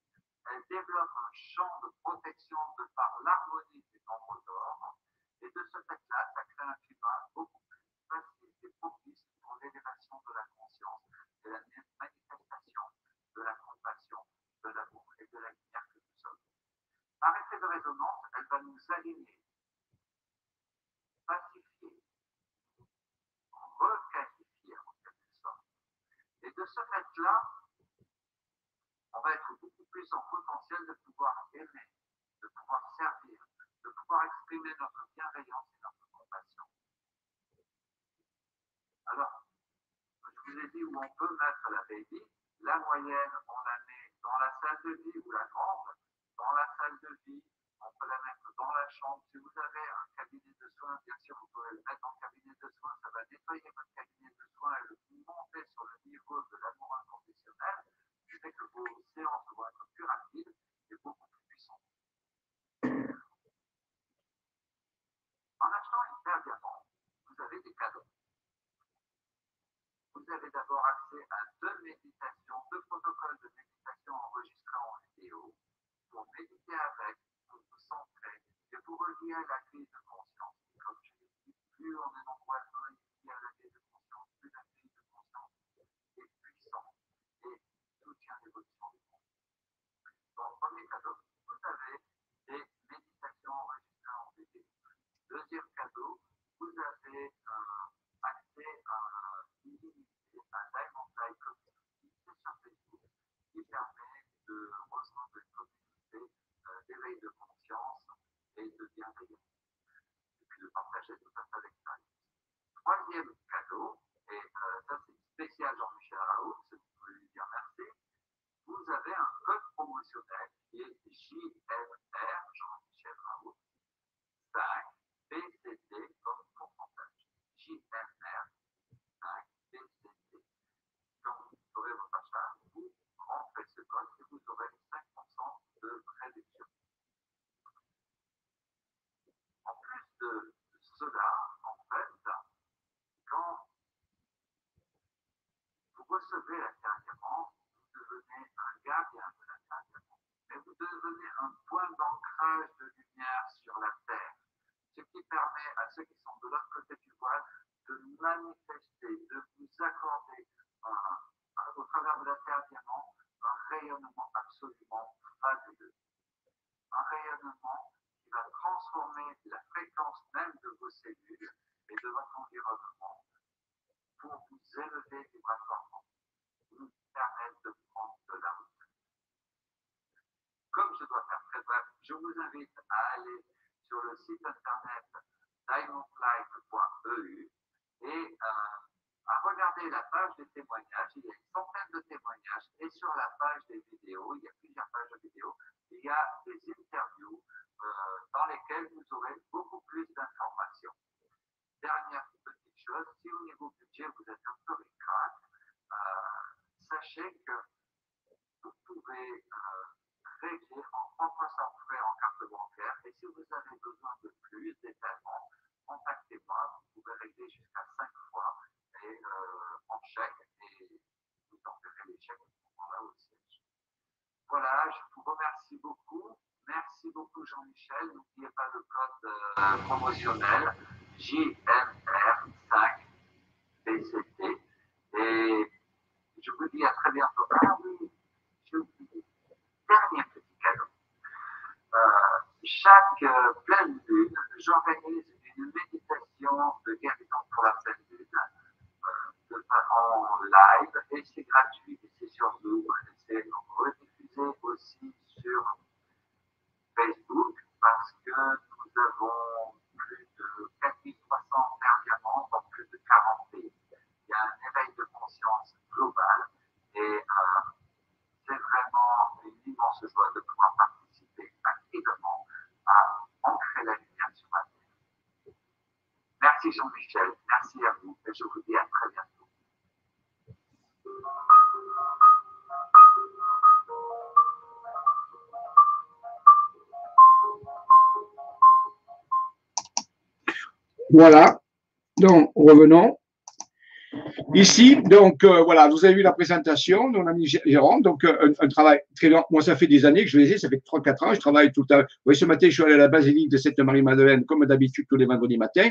elle développe un champ de protection de par l'harmonie du nombre d'or, et de ce fait-là, ça crée un climat beaucoup plus facile et propice pour l'élévation de la conscience et la manifestation de la compassion, de l'amour et de la lumière que nous sommes. De résonance, elle va nous aligner, pacifier, requalifier en quelque sorte. Et de ce fait-là, on va être beaucoup plus en potentiel de pouvoir aimer, de pouvoir servir, de pouvoir exprimer notre bienveillance et notre compassion. Alors, je vous ai dit où on peut mettre la baby. La moyenne, on la met dans la salle de vie ou la grande. On peut la mettre dans la chambre. Si vous avez un cabinet de soins, bien sûr, vous pouvez le mettre en cabinet de soins. Ça va nettoyer votre cabinet de soins et le monter sur le niveau de l'amour inconditionnel, qui fait que vos séances vont être plus rapides et beaucoup plus puissantes. En achetant une paire vous avez des cadeaux. Vous avez d'abord accès à deux méditations, deux protocoles de méditation enregistrés en vidéo pour méditer avec, pour vous centrer et pour relier à la crise de conscience. Comme je l'ai dit, plus on est nombreux à ici à la crise de conscience, plus la crise de conscience est puissante et soutient l'évolution du monde. Donc, premier cadeau, vous avez des méditations enregistrées en vidéo. Deuxième cadeau, vous avez euh, accès à illimité, un Diamond Live Community, sur Facebook, qui permet de rejoindre une communauté euh, d'éveil de conscience et de bienveillance, et puis de partager tout un tas d'expériences. Troisième cadeau, et euh, ça c'est spécial Jean-Michel Raoult, vous pouvez lui dire merci, vous avez un code promotionnel qui est JMR, Jean-Michel Raoult, 5 BCT comme pourcentage. JMR 5 BCT. Quand vous ferez votre achat, vous rentrez ce code et vous aurez 5% En plus de cela, en fait, quand vous recevez la diamant, vous devenez un gardien de la diamant. Mais vous devenez un point d'ancrage de lumière sur la terre ce qui permet à ceux qui sont de l'autre côté du voile de manifester, de vous accorder au travers de la Terre diamant un rayonnement Un rayonnement qui va transformer la fréquence même de vos cellules et de votre environnement pour vous élever vibratoirement, vous permettre de prendre de la route. Comme je dois faire très bref, je vous invite à aller sur le site internet diamondlife.eu et euh, à regarder la page des témoignages. Il y a une centaine de témoignages et sur la page des vidéos, il y a plusieurs pages de vidéos, il y a des interviews euh, dans lesquelles vous aurez beaucoup plus d'informations. Dernière petite chose, si au niveau budget vous êtes un peu ricrac, euh, sachez que vous pouvez régler en propre sans frais en carte bancaire. Et si vous avez besoin de plus d'étalement, contactez-moi. Vous pouvez régler jusqu'à 5 fois et, euh, en chèque et vous enverrez les chèques à ce moment-là au siège. Voilà, je vous remercie beaucoup. Merci beaucoup Jean-Michel. N'oubliez pas le code euh, Voilà. Donc, revenons. Ici, donc euh, voilà, vous avez vu la présentation de mon ami Jérôme, donc euh, un, travail très long. Moi, ça fait des années que je les ai, ça fait 3-4 ans, je travaille tout à l'heure. Vous voyez, ce matin, je suis allé à la basilique de Sainte-Marie-Madeleine, comme d'habitude, tous les vendredis matins.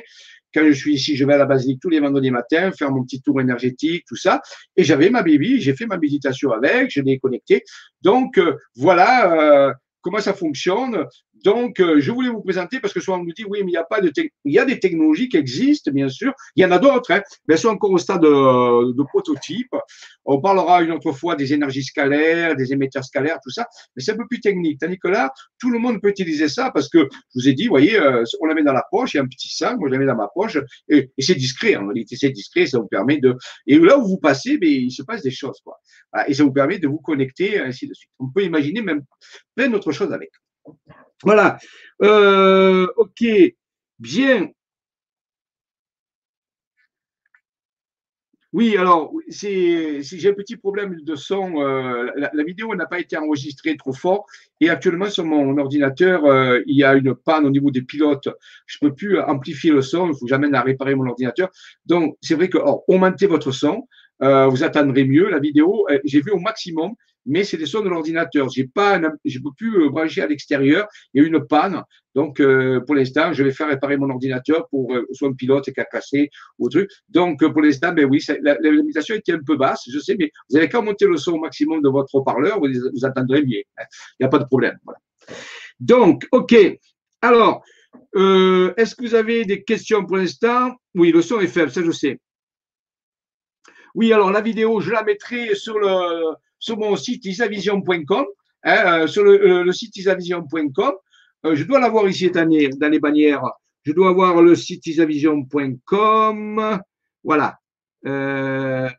Quand je suis ici, je vais à la basilique tous les vendredis matins, faire mon petit tour énergétique, tout ça. Et j'avais ma baby, j'ai fait ma méditation avec, je l'ai connecté. Donc, euh, voilà comment ça fonctionne. Donc, euh, je voulais vous présenter parce que souvent on nous dit oui, mais il n'y a pas de il y a des technologies qui existent, bien sûr. Il y en a d'autres, hein, mais elles sont encore au stade de, de, prototype. On parlera une autre fois des énergies scalaires, des émetteurs scalaires, tout ça, mais c'est un peu plus technique. Tandis que là, tout le monde peut utiliser ça parce que je vous ai dit, vous voyez, euh, on la met dans la poche, il y a un petit sac, moi je la mets dans ma poche et, c'est discret. En réalité, c'est discret, ça vous permet de. Et là où vous passez, mais il se passe des choses, quoi. et ça vous permet de vous connecter ainsi de suite. On peut imaginer même plein d'autres choses avec. Voilà. Euh, ok. Bien. Oui, alors, j'ai un petit problème de son. Euh, la, vidéo n'a pas été enregistrée trop fort. Et actuellement, sur mon ordinateur, euh, il y a une panne au niveau des pilotes. Je ne peux plus amplifier le son. Il faut que j'amène à réparer mon ordinateur. Donc, c'est vrai que, augmentez votre son. vous attendrez mieux. La vidéo, j'ai vu au maximum mais c'est des sons de l'ordinateur. J'ai pas, je peux plus euh, brancher à l'extérieur. Il y a une panne. Donc, euh, pour l'instant, je vais faire réparer mon ordinateur pour euh, soit un pilote qui a cassé ou truc. Donc, pour l'instant, ben oui, la, la, limitation était un peu basse, je sais, mais vous avez qu'à monter le son au maximum de votre haut-parleur, vous, vous attendrez bien. Hein. Il n'y a pas de problème. Voilà. Donc, OK. Alors, euh, est-ce que vous avez des questions pour l'instant? Oui, le son est faible, ça je sais. Oui, alors la vidéo, je la mettrai sur le, sur mon site isavision.com, hein, euh, sur le, site isavision.com. Euh, je dois l'avoir ici cette année dans les bannières. Je dois avoir le site isavision.com. Voilà. Euh,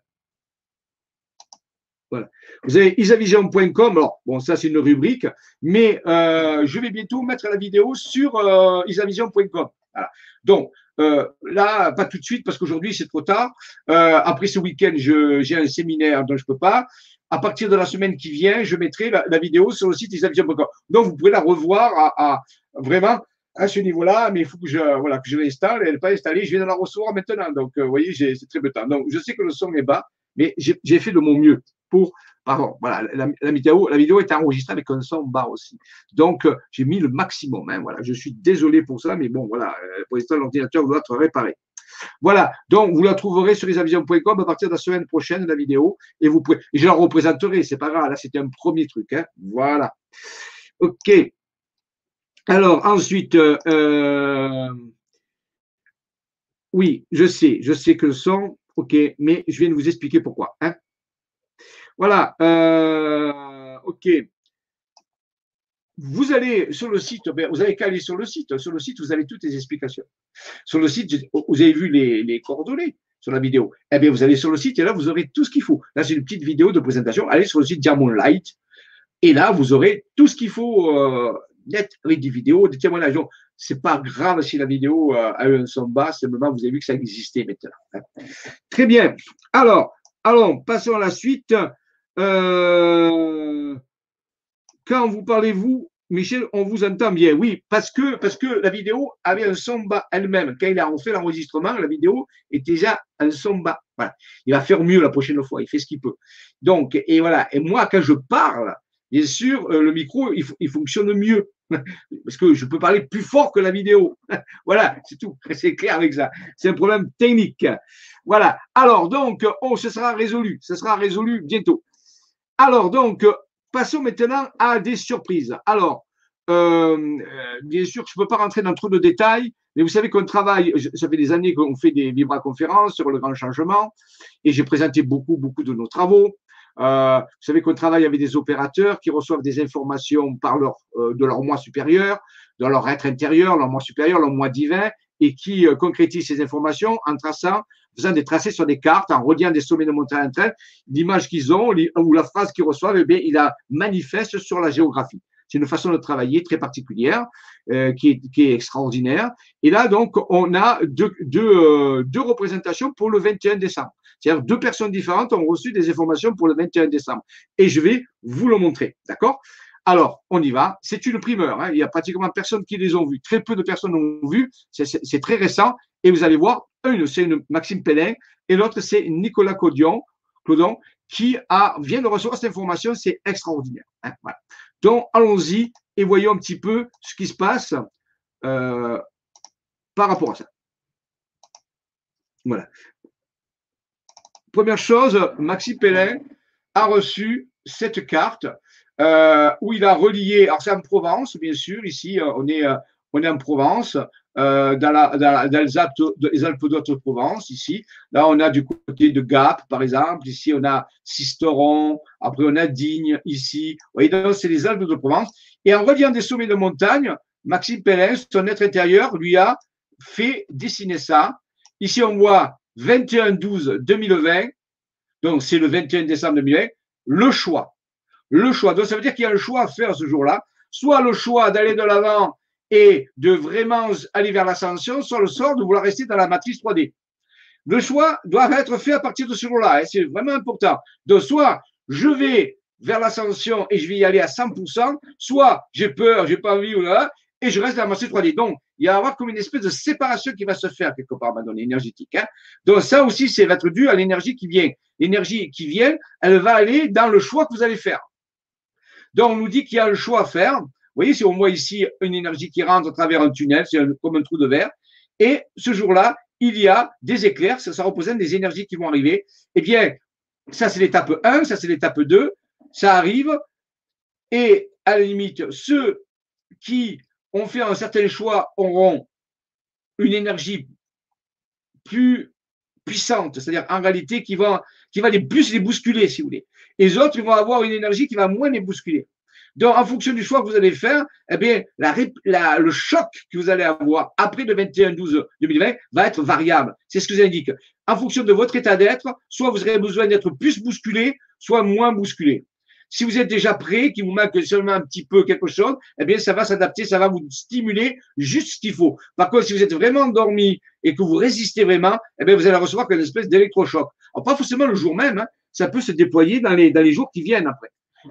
voilà. Vous avez isavision.com. Alors, bon, ça, c'est une rubrique, mais je vais bientôt mettre la vidéo sur isavision.com. Donc, là, pas tout de suite parce qu'aujourd'hui, c'est trop tard. après ce week-end, j'ai un séminaire dont je ne peux pas à partir de la semaine qui vient, je mettrai la, vidéo sur le site isavision.com. Donc, vous pouvez la revoir à, vraiment à ce niveau-là, mais il faut que je, voilà, que je l'installe. Elle n'est pas installée. Je viens de la recevoir maintenant. Donc, euh, vous voyez, c'est très peu de temps. Donc, je sais que le son est bas, mais j'ai fait de mon mieux pour, pardon, voilà, la, vidéo, la vidéo est enregistrée avec un son bas aussi. Donc, euh, j'ai mis le maximum. Hein, voilà, je suis désolé pour ça, mais bon, voilà, euh, pour l'instant, l'ordinateur doit être réparé. Voilà, donc vous la trouverez sur lesavions.com à partir de la semaine prochaine, la vidéo, et vous pouvez, je la représenterai, c'est pas grave, là c'était un premier truc, hein. voilà. Ok. Alors ensuite, euh, euh, oui, je sais, je sais que le son, ok, mais je viens de vous expliquer pourquoi. Hein. Voilà, euh, ok vous allez sur le site, ben, vous avez qu'à aller sur le site. Sur le site, vous avez toutes les explications. Sur le site, vous avez vu les, coordonnées sur la vidéo. Eh bien, vous allez sur le site et là, vous aurez tout ce qu'il faut. Là, c'est une petite vidéo de présentation. Allez sur le site Diamond Light et là, vous aurez tout ce qu'il faut euh, net avec des vidéos, des témoignages. Donc, c'est pas grave si la vidéo euh, a eu un son bas, simplement vous avez vu que ça existait maintenant. Hein. Très bien. Alors, allons, passons à la suite. Euh, quand vous parlez, vous, Michel, on vous entend bien. Oui, parce que, parce que la vidéo avait un son bas elle-même. Quand il a fait l'enregistrement, la vidéo est déjà un son bas. Il va faire mieux la prochaine fois. Il fait ce qu'il peut. Donc, et voilà. Et moi, quand je parle, bien sûr, euh, le micro, il, il fonctionne mieux. *laughs* Parce que je peux parler plus fort que la vidéo. *laughs* voilà, c'est tout. *laughs* C'est clair avec ça. C'est un problème technique. Voilà. Alors, donc, oh, ce sera résolu. Ce sera résolu bientôt. Alors, donc, Passons maintenant à des surprises. Alors, euh, bien sûr, je ne peux pas rentrer dans trop de détails, Mais vous savez qu'on travaille, ça fait des années qu'on fait des vibra-conférences sur le grand changement et j'ai présenté beaucoup, beaucoup de nos travaux. Euh, vous savez qu'on travaille avec des opérateurs qui reçoivent des informations par euh, de leur moi supérieur, de leur être intérieur, leur moi supérieur, leur moi divin, et qui euh, concrétisent ces informations en traçant, faisant des tracés sur des cartes, en reliant des sommets de montagne entre elles, l'image qu'ils ont ou la phrase qu'ils reçoivent, eh bien, il la manifeste sur la géographie. C'est une façon de travailler très particulière euh, qui, est, qui, est, extraordinaire. Et là, donc, on a deux, deux, euh, deux représentations pour le 21 décembre. C'est-à-dire deux personnes différentes ont reçu des informations pour le 21 décembre. Et je vais vous le montrer. D'accord? Alors, on y va. C'est une primeur. Hein. Il y a pratiquement personne qui les ont vus. Très peu de personnes l'ont vu. C'est très récent. Et vous allez voir, une, c'est Maxime Pellin et l'autre, c'est Nicolas Codion, Clodon, qui a, vient de recevoir cette information. C'est extraordinaire. Hein. Donc, allons-y et voyons un petit peu ce qui se passe euh, par rapport à ça. Voilà. Première chose, Maxime Pellin a reçu cette carte euh, où il a relié, alors c'est en Provence, bien sûr, ici, euh, on est, euh, on est en Provence, dans, la, dans, les Alpes, les Alpes d'Haute-Provence, ici. Là, on a du côté de Gap, par exemple. Ici, on a Sisteron. Après, on a Digne, ici. Vous voyez, c'est les Alpes de Provence. Et en reliant des sommets de montagne, Maxime Pellin, son être intérieur, lui a fait dessiner ça. Ici, on voit 21-12-2020. Donc, c'est le 21 décembre 2020. Le choix le choix. Donc, ça veut dire qu'il y a un choix à faire ce jour-là. Soit le choix d'aller de l'avant et de vraiment aller vers l'ascension, soit le sort de vouloir rester dans la matrice 3D. Le choix doit être fait à partir de ce jour-là. Hein. C'est vraiment important. Donc, soit je vais vers l'ascension et je vais y aller à 100%, soit j'ai peur, j'ai pas envie, ou là, et je reste dans la matrice 3D. Donc, il va y avoir comme une espèce de séparation qui va se faire quelque part, maintenant, énergétique. Hein. Donc, ça aussi, c'est va être dû à l'énergie qui vient. L'énergie qui vient, elle va aller dans le choix que vous allez faire. Donc, on nous dit qu'il y a le choix à faire. Vous voyez, si on voit ici une énergie qui rentre à travers un tunnel, c'est comme un trou de verre. Et ce jour-là, il y a des éclairs, ça, représente des énergies qui vont arriver. Eh bien, ça c'est l'étape 1, ça c'est l'étape 2, ça arrive. Et à la limite, ceux qui ont fait un certain choix auront une énergie plus puissante, c'est-à-dire en réalité qui va, qui va les plus les bousculer, si vous voulez. Et les autres, ils vont avoir une énergie qui va moins les bousculer. Donc, en fonction du choix que vous allez faire, eh bien, la, le choc que vous allez avoir après le 21-12-2020 va être variable. C'est ce que j'indique. En fonction de votre état d'être, soit vous aurez besoin d'être plus bousculé, soit moins bousculé. Si vous êtes déjà prêt, qu'il vous manque seulement un petit peu quelque chose, eh bien, ça va s'adapter, ça va vous stimuler juste ce qu'il faut. Par contre, si vous êtes vraiment endormi et que vous résistez vraiment, eh bien, vous allez recevoir une espèce d'électrochoc. Alors, pas forcément le jour même, hein, ça peut se déployer dans les, dans les jours qui viennent après.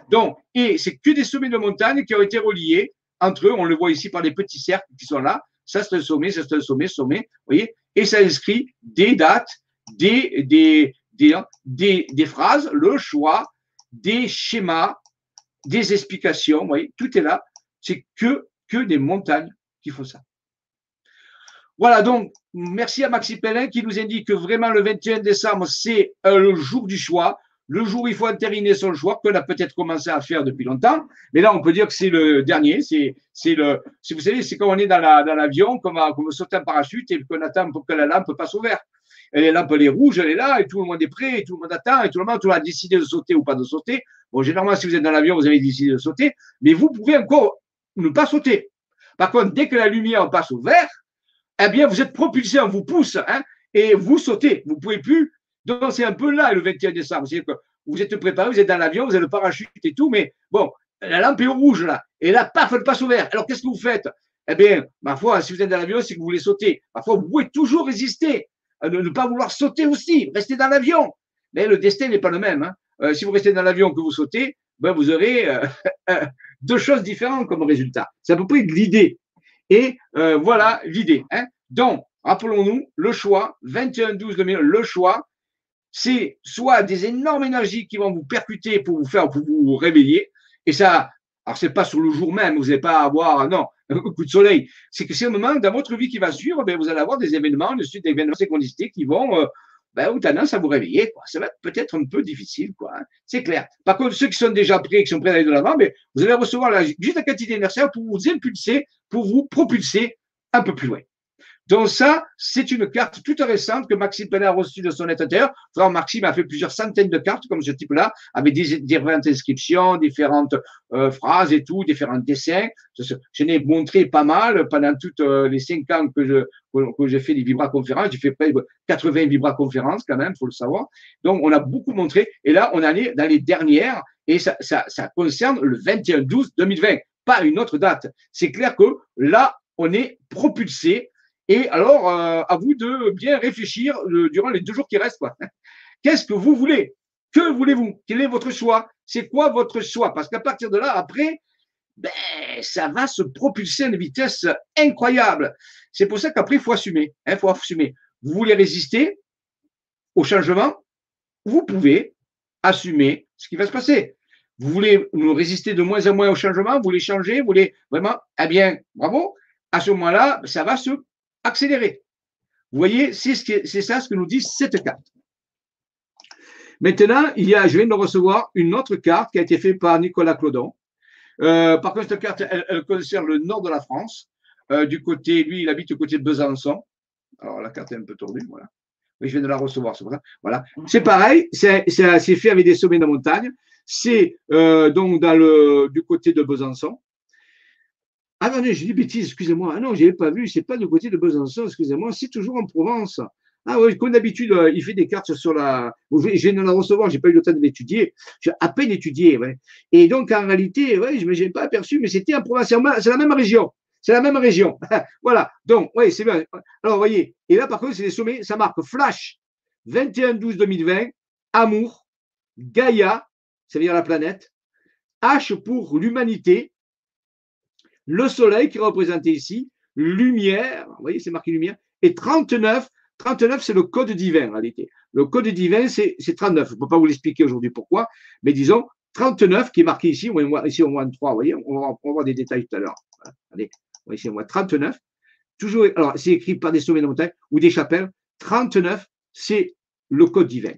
Donc, et c'est que des sommets de montagne qui ont été reliés entre eux. On le voit ici par les petits cercles qui sont là. Ça, c'est un sommet, ça, c'est un sommet, sommet. Vous voyez? Et ça inscrit des dates, des, des, des, des, des phrases, le choix, des schémas, des explications. Vous voyez? Tout est là. C'est que, que des montagnes qui font ça. Voilà, donc, merci à Maxime Pellin qui nous indique que vraiment le 21 décembre, c'est euh, le jour du choix, le jour où il faut entériner son choix, qu'on a peut-être commencé à faire depuis longtemps. Mais là, on peut dire que c'est le dernier. C'est, c'est le, si vous savez, c'est quand on est dans, la, dans l'avion, qu'on va, qu'on saute un parachute et qu'on attend pour que la lampe passe au vert. Et la lampe, elle est rouge, elle est là, et tout le monde est prêt, et tout le monde attend, et tout le monde, tout le monde a décidé de sauter ou pas de sauter. Bon, généralement, si vous êtes dans l'avion, vous avez décidé de sauter, mais vous pouvez encore ne pas sauter. Par contre, dès que la lumière passe au vert, eh bien, vous êtes propulsé, on vous pousse, hein, et vous sautez. Vous pouvez plus. Donc, c'est un peu là le 21 décembre. C'est que vous êtes préparé, vous êtes dans l'avion, vous avez le parachute et tout, mais bon, la lampe est rouge là. Et là, paf, elle passe au vert. Alors, qu'est-ce que vous faites? Eh bien, ma foi, si vous êtes dans l'avion, c'est que vous voulez sauter. Parfois, vous pouvez toujours résister, à ne, pas vouloir sauter aussi, rester dans l'avion. Mais le destin n'est pas le même. Hein. Euh, si vous restez dans l'avion que vous sautez, ben, vous aurez euh, *laughs* deux choses différentes comme résultat. C'est à peu près l'idée. Et euh, voilà l'idée. Hein. Donc, rappelons-nous, le choix, 21-12-2000, le choix, c'est soit des énormes énergies qui vont vous percuter pour vous faire, pour vous réveiller. Et ça, alors c'est pas sur le jour même, vous n'allez pas avoir, non, un coup de soleil. C'est que c'est un moment dans votre vie qui va suivre, ben, vous allez avoir des événements, une suite d'événements sécondistiques qui vont, euh, ben, vous tendance à vous réveiller, quoi. Ça va être peut-être un peu difficile, quoi. Hein. C'est clair. Par contre, ceux qui sont déjà prêts, qui sont prêts à aller de l'avant, ben, vous allez recevoir juste la quantité d'énergie pour vous impulser, pour vous propulser un peu plus loin. Donc ça, c'est une carte toute récente que Maxime Penet a reçue de son intérieur. Frère Maxime a fait plusieurs centaines de cartes comme ce type-là, avec différentes inscriptions, différentes euh, phrases et tout, différents dessins. Je, n'ai montré pas mal pendant toutes euh, les cinq ans que je que, j'ai fait des vibra-conférences. J'ai fait près de 80 vibra-conférences quand même, faut le savoir. Donc, on a beaucoup montré. Et là, on allé dans les dernières et ça, ça, ça concerne le 21-12-2020, pas une autre date. C'est clair que là, on est propulsé et alors, euh, à vous de bien réfléchir euh, durant les deux jours qui restent. *laughs* Qu'est-ce que vous voulez? Que voulez-vous? Quel est votre choix? C'est quoi votre choix? Parce qu'à partir de là, après, ben, ça va se propulser à une vitesse incroyable. C'est pour ça qu'après, il faut assumer. Il hein, faut assumer. Vous voulez résister au changement? Vous pouvez assumer ce qui va se passer. Vous voulez nous résister de moins en moins au changement? Vous voulez changer? Vous voulez vraiment? Eh bien, bravo. À ce moment-là, ça va se accélérer. Vous voyez, c'est ça ce que nous dit cette carte. Maintenant, il y a, je viens de recevoir une autre carte qui a été faite par Nicolas Clodon. Euh, par contre, cette carte, elle, concerne le nord de la France. Euh, du côté, lui, il habite du côté de Besançon. Alors, la carte est un peu tordue, voilà. Oui, je viens de la recevoir, c'est. Voilà. C'est pareil, c'est fait avec des sommets de montagne. C'est euh, donc du côté de Besançon. Ah non, j'ai dit bêtise, excusez-moi. Ah non, je n'avais pas vu, c'est pas du côté de Besançon, excusez-moi, c'est toujours en Provence. Ah oui, comme d'habitude, euh, il fait des cartes sur la. Je viens de la recevoir, j'ai pas eu le temps de l'étudier. J'ai à peine étudié, ouais. Et donc, en réalité, ouais, je ne m'ai pas aperçu, mais c'était en Provence. C'est la même région. C'est la même région. *laughs* voilà. Donc, oui, c'est bien. Alors, voyez. Et là, par contre, c'est des sommets, ça marque Flash 21-12-2020, Amour, Gaïa, ça veut dire la planète, H pour l'humanité, le soleil qui est représenté ici, lumière, vous voyez, c'est marqué lumière, et 39, 39, c'est le code divin en réalité. Le code divin, c'est 39. Je ne peux pas vous l'expliquer aujourd'hui pourquoi, mais disons 39 qui est marqué ici, ici au moins 3, vous voyez, on va, voir des détails tout à l'heure. Allez, ici au moins 39. Toujours, alors c'est écrit par des sommets de montagne ou des chapelles. 39, c'est le code divin.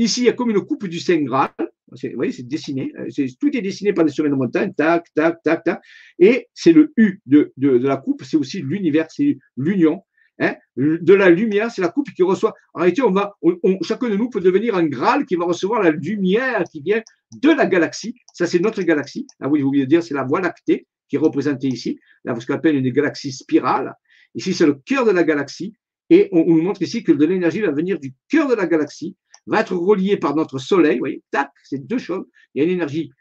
Ici, il y a comme une coupe du Saint Graal. Vous voyez, c'est dessiné. Euh, tout est dessiné par des sommets de montagne. Tac, tac, tac, tac. Et c'est le U de, la coupe. C'est aussi l'univers, c'est l'union. Hein, de la lumière, c'est la coupe qui reçoit. En réalité, on va, chacun de nous peut devenir un Graal qui va recevoir la lumière qui vient de la galaxie. Ça, c'est notre galaxie. Ah oui, oublié de dire, c'est la Voie lactée qui est représentée ici. Là, ce qu'on appelle une galaxie spirale. Ici, c'est le cœur de la galaxie. Et on nous montre ici que de l'énergie va venir du cœur de la galaxie va être relié par notre Soleil. Vous voyez, tac, c'est deux choses. Il y a une énergie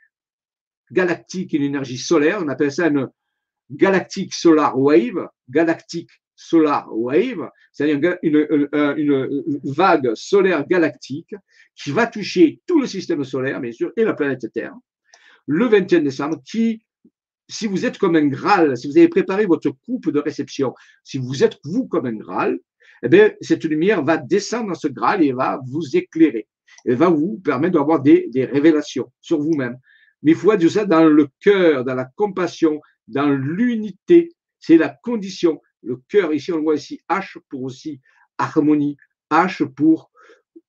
galactique et une énergie solaire. On appelle ça une galactique solar wave, galactique solar wave, c'est-à-dire une, une, vague solaire galactique qui va toucher tout le système solaire, bien sûr, et la planète Terre, le 21 décembre, qui, si vous êtes comme un Graal, si vous avez préparé votre coupe de réception, si vous êtes vous comme un Graal, eh bien, cette lumière va descendre dans ce Graal et va vous éclairer. Elle va vous permettre d'avoir des, révélations sur vous-même. Mais il faut être ça dans le cœur, dans la compassion, dans l'unité. C'est la condition. Le cœur, ici, on le voit ici, H pour aussi harmonie, H pour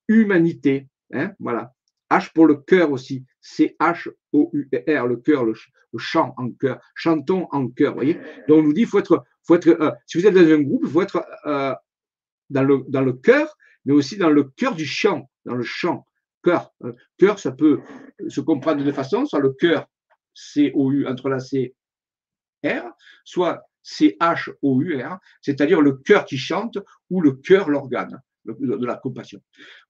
humanité. Hein, voilà. H pour le cœur aussi. C'est H-O-U-R, le cœur, le, chant en cœur. Chantons en cœur. Voyez Donc, on nous dit, faut être, faut être euh, si vous êtes dans un groupe, il faut être euh, dans le, dans le cœur, mais aussi dans le cœur du chant, dans le chant. Cœur. Euh, cœur, ça peut se comprendre de deux façons, soit le cœur, C-O-U, C R, soit C-H-O-U-R, c'est-à-dire le cœur qui chante ou le cœur, l'organe de la compassion.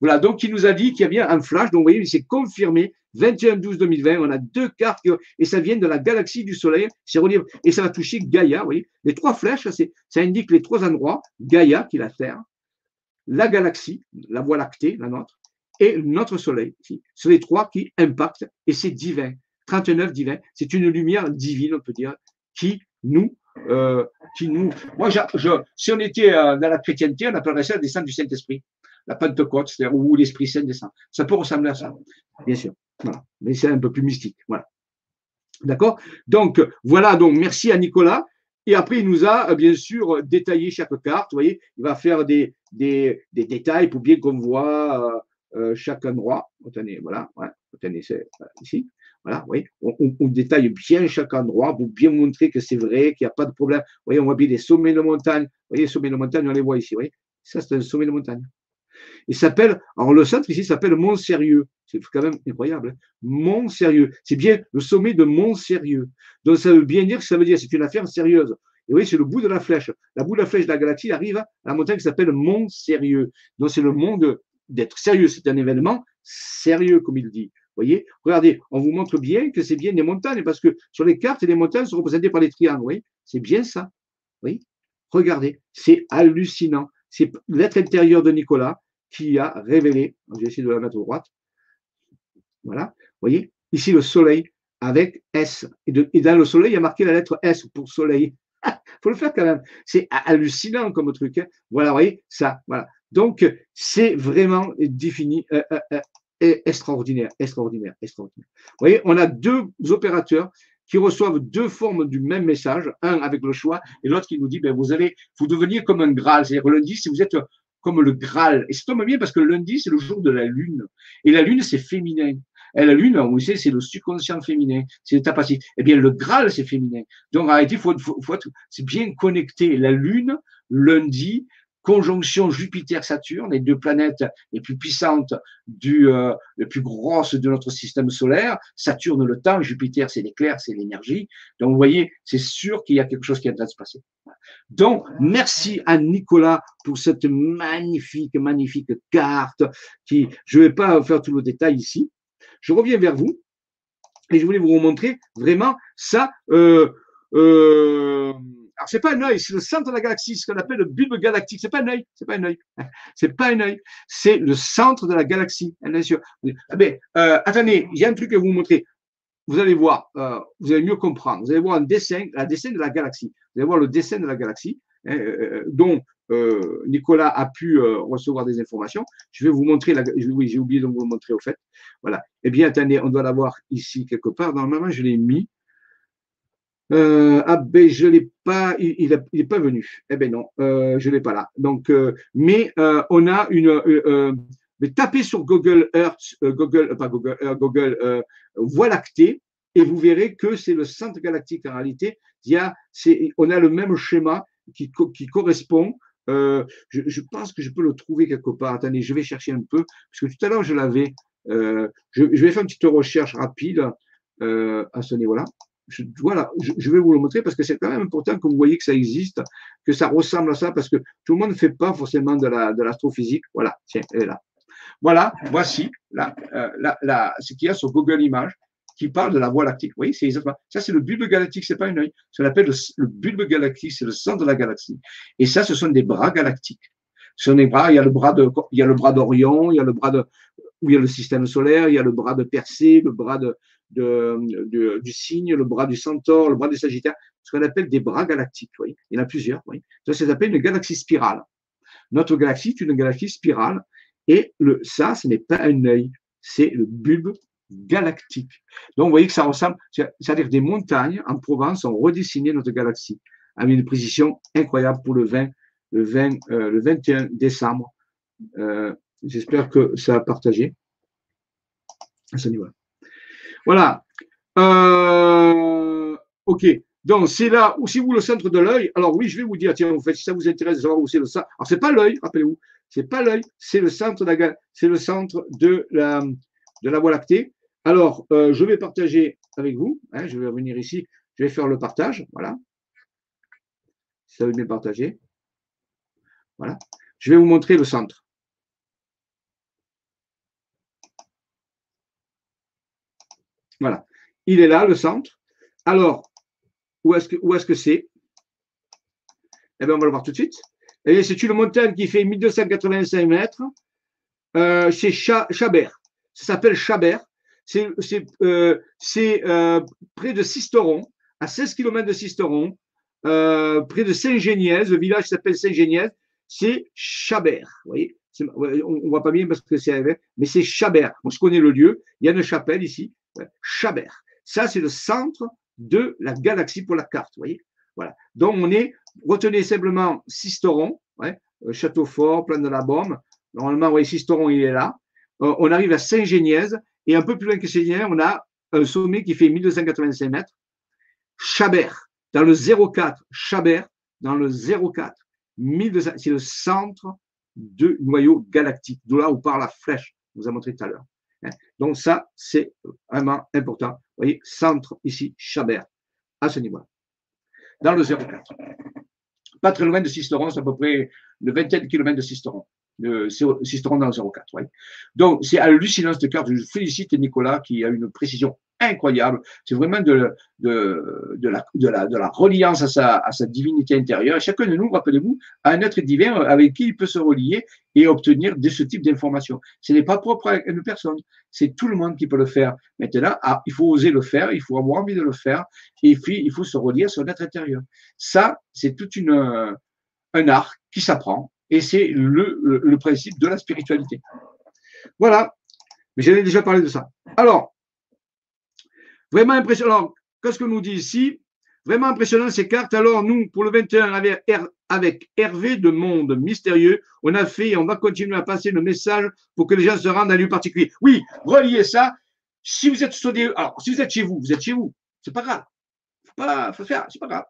Voilà, donc il nous a dit qu'il y a bien un flash, donc vous voyez, c'est confirmé, 21-12-2020, on a deux cartes, et ça vient de la galaxie du Soleil, c'est relié, et ça va toucher Gaïa, vous voyez, les trois flèches, ça indique les trois endroits, Gaïa, qui est la Terre, la galaxie, la Voie lactée, la nôtre, et notre Soleil. Ce sont les trois qui impactent, et c'est divin. 39 divin, c'est une lumière divine, on peut dire, qui nous, euh, qui nous. Moi, je, si on était euh, dans la chrétienté, on appellerait ça la descente du Saint-Esprit, la Pentecôte, c'est-à-dire où l'Esprit Saint descend. Ça peut ressembler à ça, bien sûr. Voilà. Mais c'est un peu plus mystique. Voilà. D'accord? Donc, voilà, donc merci à Nicolas. Et après, il nous a bien sûr détaillé chaque carte. Vous voyez, il va faire des, des, détails pour bien qu'on voit euh, euh chaque endroit. Voilà, c'est ici. Voilà, oui, on, on, détaille bien chaque endroit pour bien montrer que c'est vrai, qu'il n'y a pas de problème. Vous voyez, on voit bien des sommets de montagne. Vous voyez, les sommets de montagne, on les voit ici. Vous voyez, ça, c'est un sommet de montagne. Il s'appelle, alors le centre ici s'appelle Mont Sérieux. C'est quand même incroyable. Hein. Mont Sérieux. C'est bien le sommet de Mont Sérieux. Donc ça veut bien dire que ça veut dire c'est une affaire sérieuse. Et oui, c'est le bout de la flèche. La bout de la flèche de la galaxie arrive à la montagne qui s'appelle Mont Sérieux. Donc c'est le monde d'être sérieux. C'est un événement sérieux, comme il dit. Voyez, regardez, on vous montre bien que c'est bien des montagnes parce que sur les cartes, les montagnes sont représentées par les triangles. Voyez, c'est bien ça. Oui, regardez, c'est hallucinant. C'est l'être intérieur de Nicolas qui a révélé. Je vais essayer de la mettre à droite. Voilà. Vous voyez, ici le soleil avec S. Et, dans le soleil, il y a marqué la lettre S pour soleil. Il *laughs* faut le faire quand même. C'est hallucinant comme truc. Hein. Voilà, vous voyez, ça. Voilà. Donc, c'est vraiment défini, euh, euh, euh, extraordinaire, extraordinaire, extraordinaire. Vous voyez, on a deux opérateurs qui reçoivent deux formes du même message, un avec le choix et l'autre qui nous dit, ben, vous allez vous devenir comme un Graal. C'est-à-dire lundi, si vous êtes comme le Graal. Et ça tombe bien parce que lundi, c'est le jour de la Lune. Et la Lune, c'est féminin. Et la Lune, vous savez, c'est le subconscient féminin, c'est l'état passif. Eh bien, le Graal, c'est féminin. Donc, réalité, faut, faut, faut c'est bien connecté. La Lune, lundi, conjonction Jupiter-Saturne, les deux planètes les plus puissantes du, euh, les plus grosses de notre système solaire. Saturne, le temps, Jupiter, c'est l'éclair, c'est l'énergie. Donc, vous voyez, c'est sûr qu'il y a quelque chose qui est en train de se passer. Donc, merci à Nicolas pour cette magnifique, magnifique carte qui, je ne vais pas faire tout le détail ici. Je reviens vers vous et je voulais vous montrer vraiment ça. Euh, euh, alors, c'est pas un œil, c'est le centre de la galaxie, ce qu'on appelle le bulbe galactique. C'est pas un œil, c'est pas un œil. *laughs* C'est pas un œil, c'est le centre de la galaxie. Bien sûr. Euh, attendez, il y a un truc que vous montrer. Vous allez voir, euh, vous allez mieux comprendre. Vous allez voir un dessin, la dessin de la galaxie. Vous allez voir le dessin de la galaxie, hein, euh, dont Nicolas a pu recevoir des informations. Je vais vous montrer, la, oui, j'ai oublié de vous le montrer au fait. Voilà. Eh bien, attendez, on doit l'avoir ici quelque part. Normalement, je l'ai mis. Euh, ah ben je l'ai pas, il n'est pas venu. Eh ben non, euh, je l'ai pas là. Donc, euh, mais on a une, mais tapez sur Google Earth, Google, pas Google, Google Voie lactée, et vous verrez que c'est le centre galactique en réalité. Il y a, on a le même schéma qui, qui correspond. Je, pense que je peux le trouver quelque part. Attendez, je vais chercher un peu parce que tout à l'heure je l'avais. Je, vais faire une petite recherche rapide à ce niveau-là je, voilà, je, vais vous le montrer parce que c'est quand même important que vous voyez que ça existe, que ça ressemble à ça, parce que tout le monde ne fait pas forcément de l'astrophysique. La, voilà, tiens, elle est là. Voilà, voici là, euh, ce qu'il y a sur Google Images qui parle de la Voie lactique. Vous voyez, c'est ça, c'est le bulbe galactique, c'est pas un œil. S'appelle le, le, bulbe galactique, c'est le centre de la galaxie. Et ça, ce sont des bras galactiques. Ce sont des bras. Il y a le bras de, il y a le bras d'Orion, il y a le bras de, où il y a le système solaire, il y a le bras de Persée, le bras de, du cygne, le bras du centaure, le bras du sagittaire, ce qu'on appelle des bras galactiques. Il y en a plusieurs. Oui. Ça, s'appelle une galaxie spirale. Notre galaxie est une galaxie spirale. Et le, ça, ce n'est pas un œil, c'est le bulbe galactique. Donc, vous voyez que ça ressemble, c'est-à-dire des montagnes en Provence ont redessiné notre galaxie avec une précision incroyable pour le 20, le 20, euh, le 21 décembre. Euh, j'espère que ça a partagé à ce niveau-là. Voilà. Euh, ok. Donc, c'est là, ou si vous le centre de l'œil, alors oui, je vais vous dire, tiens, en fait, si ça vous intéresse de savoir où c'est le centre. Alors, c'est pas l'œil, rappelez-vous, c'est pas l'œil, c'est le centre de la, c'est le centre de la, de la Voie lactée. Alors, euh, je vais partager avec vous, hein, je vais revenir ici, je vais faire le partage, voilà. Ça veut bien partager. Voilà. Je vais vous montrer le centre. Voilà. Il est là, le centre. Alors, où est-ce que c'est? Eh bien, on va le voir tout de suite. Et c'est une montagne qui fait 1285 mètres. Euh, c'est Chabert. Ça s'appelle Chabert. C'est euh, euh, près de Sisteron, à 16 km de Sisteron, près de Saint-Géniez. Le village s'appelle Saint-Géniez. C'est Chabert. Vous voyez? On ne voit pas bien parce que c'est mais c'est Chabert. On se connaît le lieu. Il y a une chapelle ici. Chabert. Ça, c'est le centre de la galaxie pour la carte, Voilà. Donc, on est, retenez simplement Sisteron, ouais, euh, Château Fort, Plan de la Bombe. Normalement, voyez, Sisteron, il est là. Euh, on arrive à Saint-Géniez, et un peu plus loin que Saint-Géniez, on a un sommet qui fait 1285 mètres. Chabert, dans le 04, Chabert, dans le 04, c'est le centre de noyau galactique, de là où part la flèche, on vous a montré tout à l'heure. Hein? Donc ça, c'est vraiment important. Vous voyez, centre ici, Chabert, à ce niveau-là, dans le 04. Pas très loin de Sisteron, c'est à peu près le vingtaine de kilomètres de Sisteron le Cisteron dans le 04. Donc, c'est hallucinant cette carte. Je félicite Nicolas qui a une précision incroyable. C'est vraiment de, de, de, la, de, la, de la reliance à sa, à sa divinité intérieure. Chacun de nous, rappelez-vous, a un être divin avec qui il peut se relier et obtenir de ce type d'informations. Ce n'est pas propre à une personne. C'est tout le monde qui peut le faire. Maintenant, ah, il faut oser le faire, il faut avoir envie de le faire, et puis il faut se relier à son être intérieur. Ça, c'est toute une, un art qui s'apprend et c'est le, principe de la spiritualité. Voilà. Mais j'en ai déjà parlé de ça. Alors, vraiment impressionnant. Qu'est-ce que nous dit ici? Vraiment impressionnant ces cartes. Alors, nous, pour le 21, avec, avec Hervé de Monde Mystérieux, on a fait et on va continuer à passer le message pour que les gens se rendent à un lieu particulier. Oui, reliez ça. Si vous êtes alors, si vous êtes chez vous, vous êtes chez vous. C'est pas grave. Faut pas, faut faire, c'est pas grave.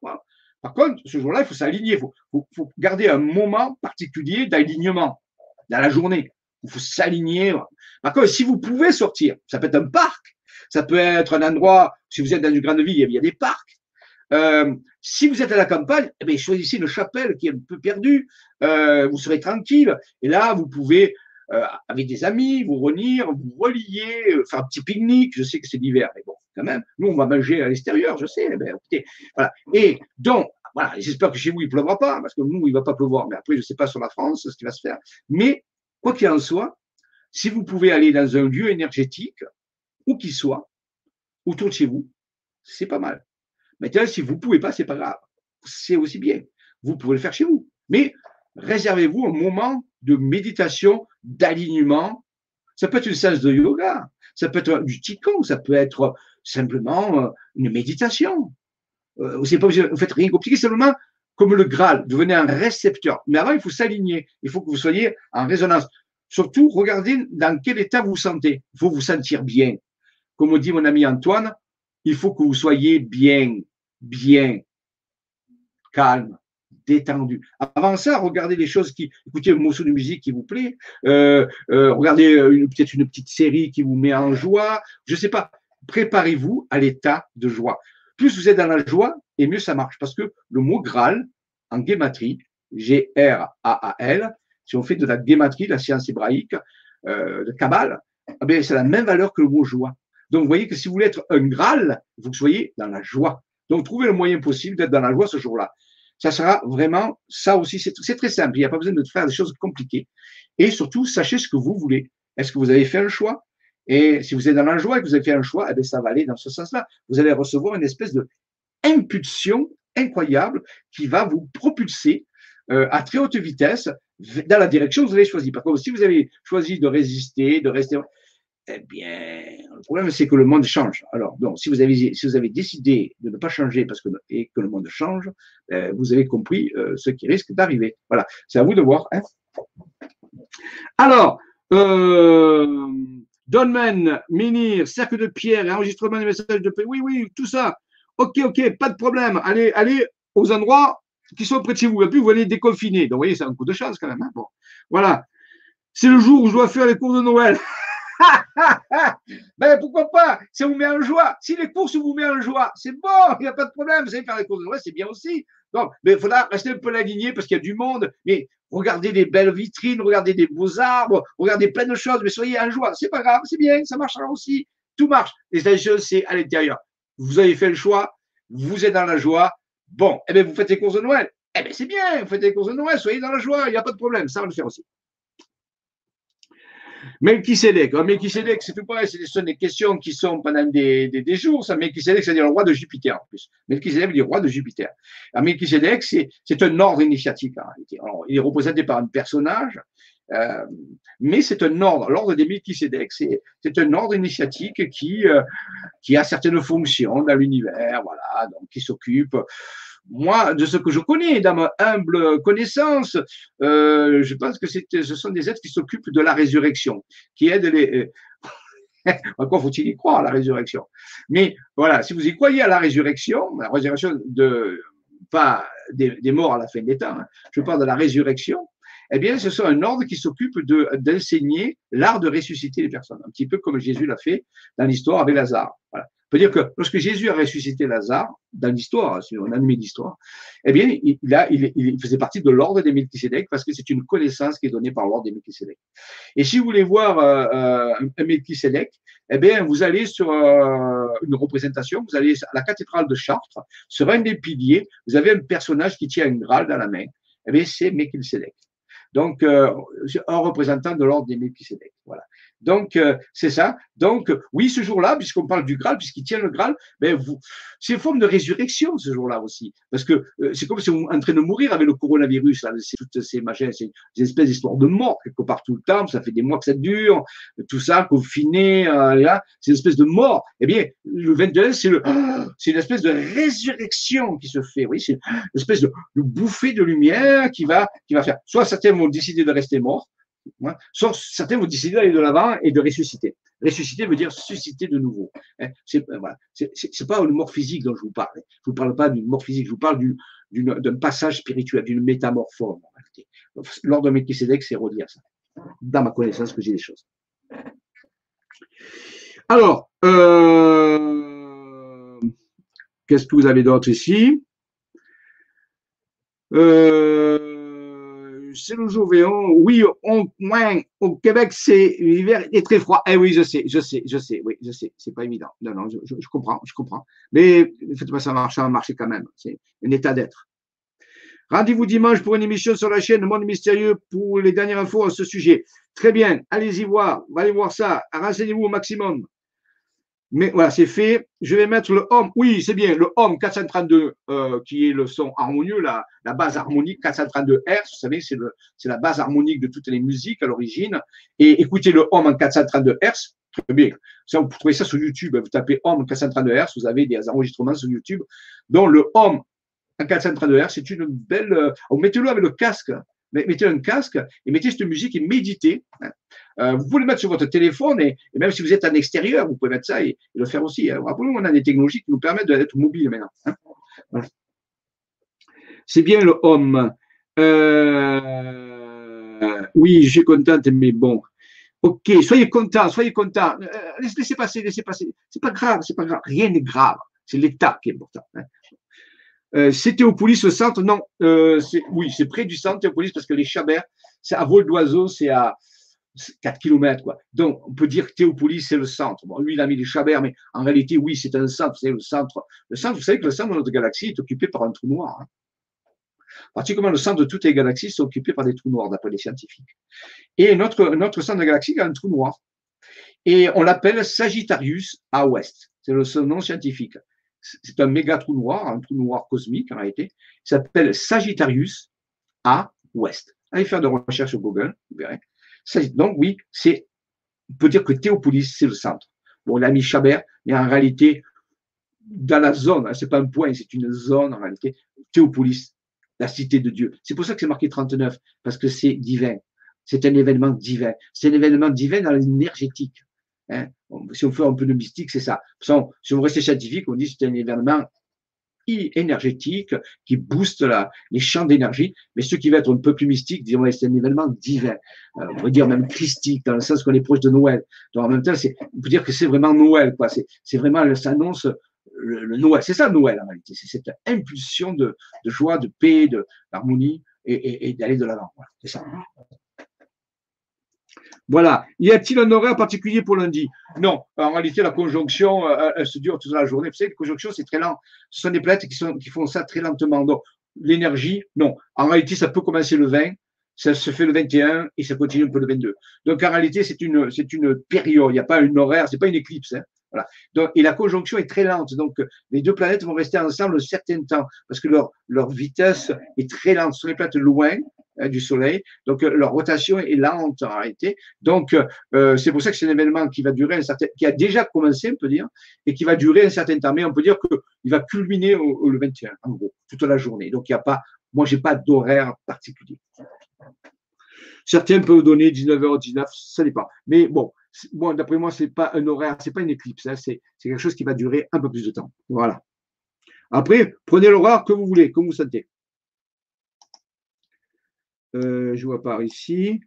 Par contre, ce jour-là, il faut s'aligner. Il faut, garder un moment particulier d'alignement dans la journée. Il faut s'aligner. Par contre, si vous pouvez sortir, ça peut être un parc, ça peut être un endroit, si vous êtes dans une grande ville, il y a des parcs. Euh, si vous êtes à la campagne, eh bien, choisissez une chapelle qui est un peu perdue, euh, vous serez tranquille. Et là, vous pouvez, euh, avec des amis, vous revenir, vous relier, faire un petit pique-nique. Je sais que c'est l'hiver, mais bon, quand même. Nous, on va manger à l'extérieur, je sais. Écoutez, voilà. Et donc, voilà, j'espère que chez vous, il ne pleuvra pas, parce que nous, il ne va pas pleuvoir. Mais après, je ne sais pas sur la France ce qui va se faire. Mais, quoi qu'il en soit, si vous pouvez aller dans un lieu énergétique, où qu'il soit, autour de chez vous, c'est pas mal. Maintenant, si vous ne pouvez pas, c'est pas grave. C'est aussi bien. Vous pouvez le faire chez vous. Mais réservez-vous un moment de méditation, d'alignement. Ça peut être une séance de yoga, ça peut être du qigong, ça peut être simplement euh, une méditation. Euh, pas vous faites rien compliqué, simplement comme le Graal, devenez un récepteur. Mais avant, il faut s'aligner, il faut que vous soyez en résonance. Surtout, regardez dans quel état vous vous sentez. Il faut vous sentir bien. Comme dit mon ami Antoine, il faut que vous soyez bien, bien, calme, détendu. Avant ça, regardez les choses qui, écoutez un morceau de musique qui vous plaît, euh, euh, regardez peut-être une petite série qui vous met en joie, je ne sais pas. Préparez-vous à l'état de joie plus vous êtes dans la joie, et mieux ça marche. Parce que le mot Graal, en guématrie, G-R-A-A-L, si on fait de la guématrie, la science hébraïque, euh, de Kabbale, eh c'est la même valeur que le mot joie. Donc, vous voyez que si vous voulez être un Graal, vous soyez dans la joie. Donc, trouvez le moyen possible d'être dans la joie ce jour-là. Ça sera vraiment, ça aussi, c'est très simple. Il n'y a pas besoin de faire des choses compliquées. Et surtout, sachez ce que vous voulez. Est-ce que vous avez fait un choix? Et si vous êtes dans la joie et que vous avez fait un choix, eh bien, ça va aller dans ce sens-là. Vous allez recevoir une espèce de impulsion incroyable qui va vous propulser euh, à très haute vitesse dans la direction que vous avez choisie. Par contre, si vous avez choisi de résister, de rester, eh bien, le problème, c'est que le monde change. Alors, donc, si vous avez, si vous avez décidé de ne pas changer parce que, et que le monde change, eh, vous avez compris euh, ce qui risque d'arriver. Voilà, c'est à vous de voir. Hein. Alors, euh, Minir, Cercle de Pierre enregistrement des messages de paix. Oui, oui, tout ça. Ok, ok, pas de problème. Allez, allez aux endroits qui sont près de chez vous. Et puis, vous allez déconfiner. Donc, vous voyez, c'est un coup de chance quand même. Hein. bon, voilà. C'est le jour où je dois faire les cours de Noël. *laughs* *laughs* ben pourquoi pas? Ça vous met en joie. Si les courses vous met en joie, c'est bon, il n'y a pas de problème. Vous savez faire les cours de Noël, c'est bien aussi. Donc, mais il faudra rester un peu aligné parce qu'il y a du monde. Mais regardez des belles vitrines, regardez des beaux arbres, regardez plein de choses, mais soyez en joie. C'est pas grave, c'est bien, ça marchera aussi. Tout marche. Les choses, c'est à l'intérieur. Vous avez fait le choix, vous êtes dans la joie. Bon, eh bien, vous faites les courses de Noël. Eh bien, c'est bien, vous faites les courses de Noël, soyez dans la joie, il n'y a pas de problème, ça va le faire aussi. Melchisedec, Melchisedec, c'est tout pareil, ce sont des questions qui sont pendant des, des, jours. Ça, Melchisedec, c'est-à-dire le roi de Jupiter en plus. Melchisedec, le roi de Jupiter. Alors, Melchisedec, c'est un ordre initiatique en réalité. Il est représenté par un personnage, euh, mais c'est un ordre. L'ordre des Melchisedec, c'est un ordre initiatique qui, euh, qui a certaines fonctions dans l'univers, voilà, donc qui s'occupe moi, de ce que je connais, dans ma humble connaissance, euh, je pense que ce sont des êtres qui s'occupent de la résurrection, qui aident les. *laughs* Encore faut-il y croire à la résurrection. Mais voilà, si vous y croyez à la résurrection, la résurrection de pas des, morts à la fin des temps, hein, je parle de la résurrection, eh bien, ce sont un ordre qui s'occupe d'enseigner l'art de ressusciter les personnes, un petit peu comme Jésus l'a fait dans l'histoire avec Lazare. Voilà. On peut dire que lorsque Jésus a ressuscité Lazare, dans l'histoire, si on admet l'histoire, eh bien, il, il, il, faisait partie de l'ordre des Melchisedec parce que c'est une connaissance qui est donnée par l'ordre des Melchisedec. Et si vous voulez voir euh, euh un Melchisedec, eh bien, vous allez sur euh, une représentation, vous allez à la cathédrale de Chartres, sur un des piliers, vous avez un personnage qui tient une Graal dans la main. Eh bien, c'est Melchisedec. Donc, euh, un représentant de l'ordre des Melchisedec. Voilà. Donc, euh, c'est ça. Donc, oui, ce jour-là, puisqu'on parle du Graal, puisqu'il tient le Graal, ben, vous, c'est une forme de résurrection ce jour-là aussi. Parce que euh, c'est comme si on est en train de mourir avec le coronavirus, là, c'est toutes ces machins, c'est des espèces d'histoires de mort quelque part tout le temps, ça fait des mois que ça dure, tout ça, confiné, euh, là, c'est une espèce de mort. Eh bien, le 21, c'est le, *gasps* c'est une espèce de résurrection qui se fait, oui, c'est une espèce de, de bouffée de lumière qui va, qui va faire. Soit certains vont décider de rester morts, Sauf certains vont décider d'aller de l'avant et de ressusciter. Ressusciter veut dire susciter de nouveau. Hein. C'est euh, voilà. pas une mort physique dont je vous parle. Je vous parle pas d'une mort physique. Je vous parle d'un passage spirituel, d'une métamorphose. Lors de Melchisedec, c'est redire ça. Dans ma connaissance que j'ai des choses. Alors, euh, qu'est-ce que vous avez d'autre ici? Euh, c'est le jour Oui, on, moins, au Québec, c'est l'hiver est très froid. Eh oui, je sais, je sais, je sais, oui, je sais, c'est pas évident. Non, non, je, comprends, je comprends. Mais faites pas ça marcher, ça va marcher quand même. C'est un état d'être. Rendez-vous dimanche pour une émission sur la chaîne Monde Mystérieux pour les dernières infos à ce sujet. Très bien, allez-y voir, allez voir ça, renseignez-vous au maximum. Mais voilà, c'est fait. Je vais mettre le Home. Oui, c'est bien, le Home 432, euh, qui est le son harmonieux, la, la base harmonique 432 Hz. Vous savez, c'est la base harmonique de toutes les musiques à l'origine. Et écoutez le Home en 432 Hz. Très bien. Ça, vous trouvez ça sur YouTube. Vous tapez Home 432 Hz. Vous avez des enregistrements sur YouTube. Donc, le Home en 432 Hz, c'est une belle. Euh, mettez-le avec le casque mettez un casque et mettez cette musique et méditez. Hein. Euh, vous pouvez le mettre sur votre téléphone et, même si vous êtes en extérieur, vous pouvez mettre ça et, le faire aussi. Hein. Rappelez-vous, on a des technologies qui nous permettent d'être mobiles maintenant. Hein. C'est bien le homme. Euh, oui, je suis contente, mais bon. Ok, soyez content, soyez content. Euh, laissez passer, laissez passer. C'est pas grave, c'est pas grave. Rien n'est grave. C'est l'état qui est important. Euh, c'est Théopolis, le centre Non, euh, oui, c'est près du centre Théopolis parce que les Chabert, c'est à vol d'oiseau, c'est à 4 km. Quoi. Donc, on peut dire que Théopolis, c'est le centre. Lui, il a mis les Chabert, mais en réalité, oui, c'est un centre. C'est le centre. Le centre, vous savez que le centre de notre galaxie est occupé par un trou noir. Hein. Particulièrement, le centre de toutes les galaxies est occupé par des trous noirs, d'après les scientifiques. Et notre, notre centre de galaxie a un trou noir. Et on l'appelle Sagittarius à ouest. C'est le nom scientifique c'est un méga trou noir, un trou noir cosmique en réalité, il s'appelle Sagittarius à ouest. Allez faire de recherche sur Google, vous verrez. Donc oui, c'est, on peut dire que Théopolis, c'est le centre. Bon, on a mis Chabert, mais en réalité, dans la zone, hein, c'est pas un point, c'est une zone en réalité, Théopolis, la cité de Dieu. C'est pour ça que c'est marqué 39, parce que c'est divin. C'est un événement divin. C'est un événement divin dans l'énergétique. Hein. Si on fait un peu de mystique, c'est ça. Si on reste scientifique, on dit que c'est un événement énergétique qui booste les champs d'énergie. Mais ce qui va être un peu plus mystique, disons, c'est un événement divin. On pourrait dire même christique, dans le sens qu'on est proche de Noël. Donc en même temps, on peut dire que c'est vraiment Noël. quoi. C'est vraiment, ça annonce le, Noël. C'est ça Noël en réalité. C'est cette impulsion de, joie, de paix, d'harmonie et, et, d'aller de l'avant. C'est ça. Voilà. Y a-t-il un horaire particulier pour lundi? Non. En réalité, la conjonction, euh, elle se dure toute la journée. Vous savez, la conjonction, c'est très lent. Ce sont des planètes qui, font ça très lentement. Donc, l'énergie, non. En réalité, ça peut commencer le 20, ça se fait le 21 et ça continue un peu le 22. Donc, en réalité, c'est une, c'est une période. Il n'y a pas un horaire, c'est pas une éclipse. Hein. Voilà. Donc, et la conjonction est très lente. Donc, les deux planètes vont rester ensemble un certain temps parce que leur, leur vitesse est très lente. Ce sont les planètes loin, Hein, du Soleil. Donc, euh, leur rotation est lente en réalité. Donc, euh, c'est pour ça que c'est un événement qui va durer un certain, qui a déjà commencé, on peut dire, et qui va durer un certain temps. Mais on peut dire qu'il va culminer au, le 21, en gros, toute la journée. Donc, il n'y a pas, moi, j'ai pas d'horaire particulier. Certains peuvent donner 19h19, ça dépend. Mais bon, bon, d'après moi, c'est pas un horaire, c'est pas une éclipse, hein, c'est quelque chose qui va durer un peu plus de temps. Voilà. Après, prenez l'horaire que vous voulez, comme vous sentez. Euh, je vois par ici.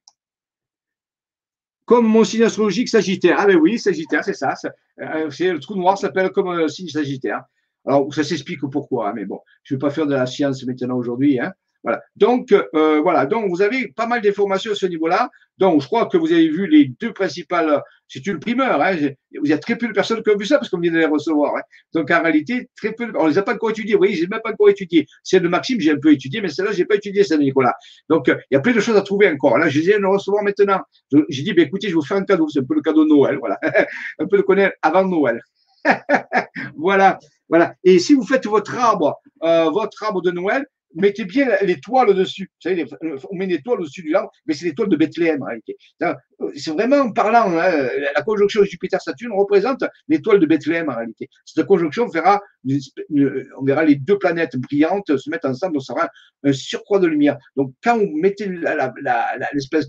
Comme mon signe astrologique Sagittaire. Ah ben oui, Sagittaire, c'est ça. Euh, le trou noir s'appelle comme un signe Sagittaire. Alors, ça s'explique pourquoi, hein, mais bon, je ne vais pas faire de la science maintenant aujourd'hui. Hein. Voilà. Donc, euh, voilà. Donc, vous avez pas mal d'informations à ce niveau-là. Donc, je crois que vous avez vu les deux principales. C'est une primeur. Hein. Vous avez très peu de personnes qui ont vu ça parce qu'on vient de les recevoir. Hein. Donc, en réalité, très peu. On les a pas encore étudiés. Vous voyez, j'ai même pas encore étudié. Celle de Maxime, j'ai un peu étudié, mais celle-là, j'ai pas étudié, celle de Nicolas. Donc, il y a plein de choses à trouver encore. Là, je viens de recevoir maintenant. J'ai dit, ben, écoutez, je vous faire un cadeau. C'est un peu le cadeau de Noël. Voilà. *laughs* un peu le connaître avant Noël. *laughs* voilà. Voilà. Et si vous faites votre arbre, euh, votre arbre de Noël, mettez bien l'étoile dessus. Vous savez, on met une étoile au-dessus du arbre, mais c'est l'étoile de Bethléem en réalité. C'est vraiment parlant. Hein, la conjonction Jupiter-Saturne représente l'étoile de Bethléem en réalité. Cette conjonction fera, on verra les deux planètes brillantes se mettre ensemble, donc ça sera un surcroît de lumière. Donc quand vous mettez l'espèce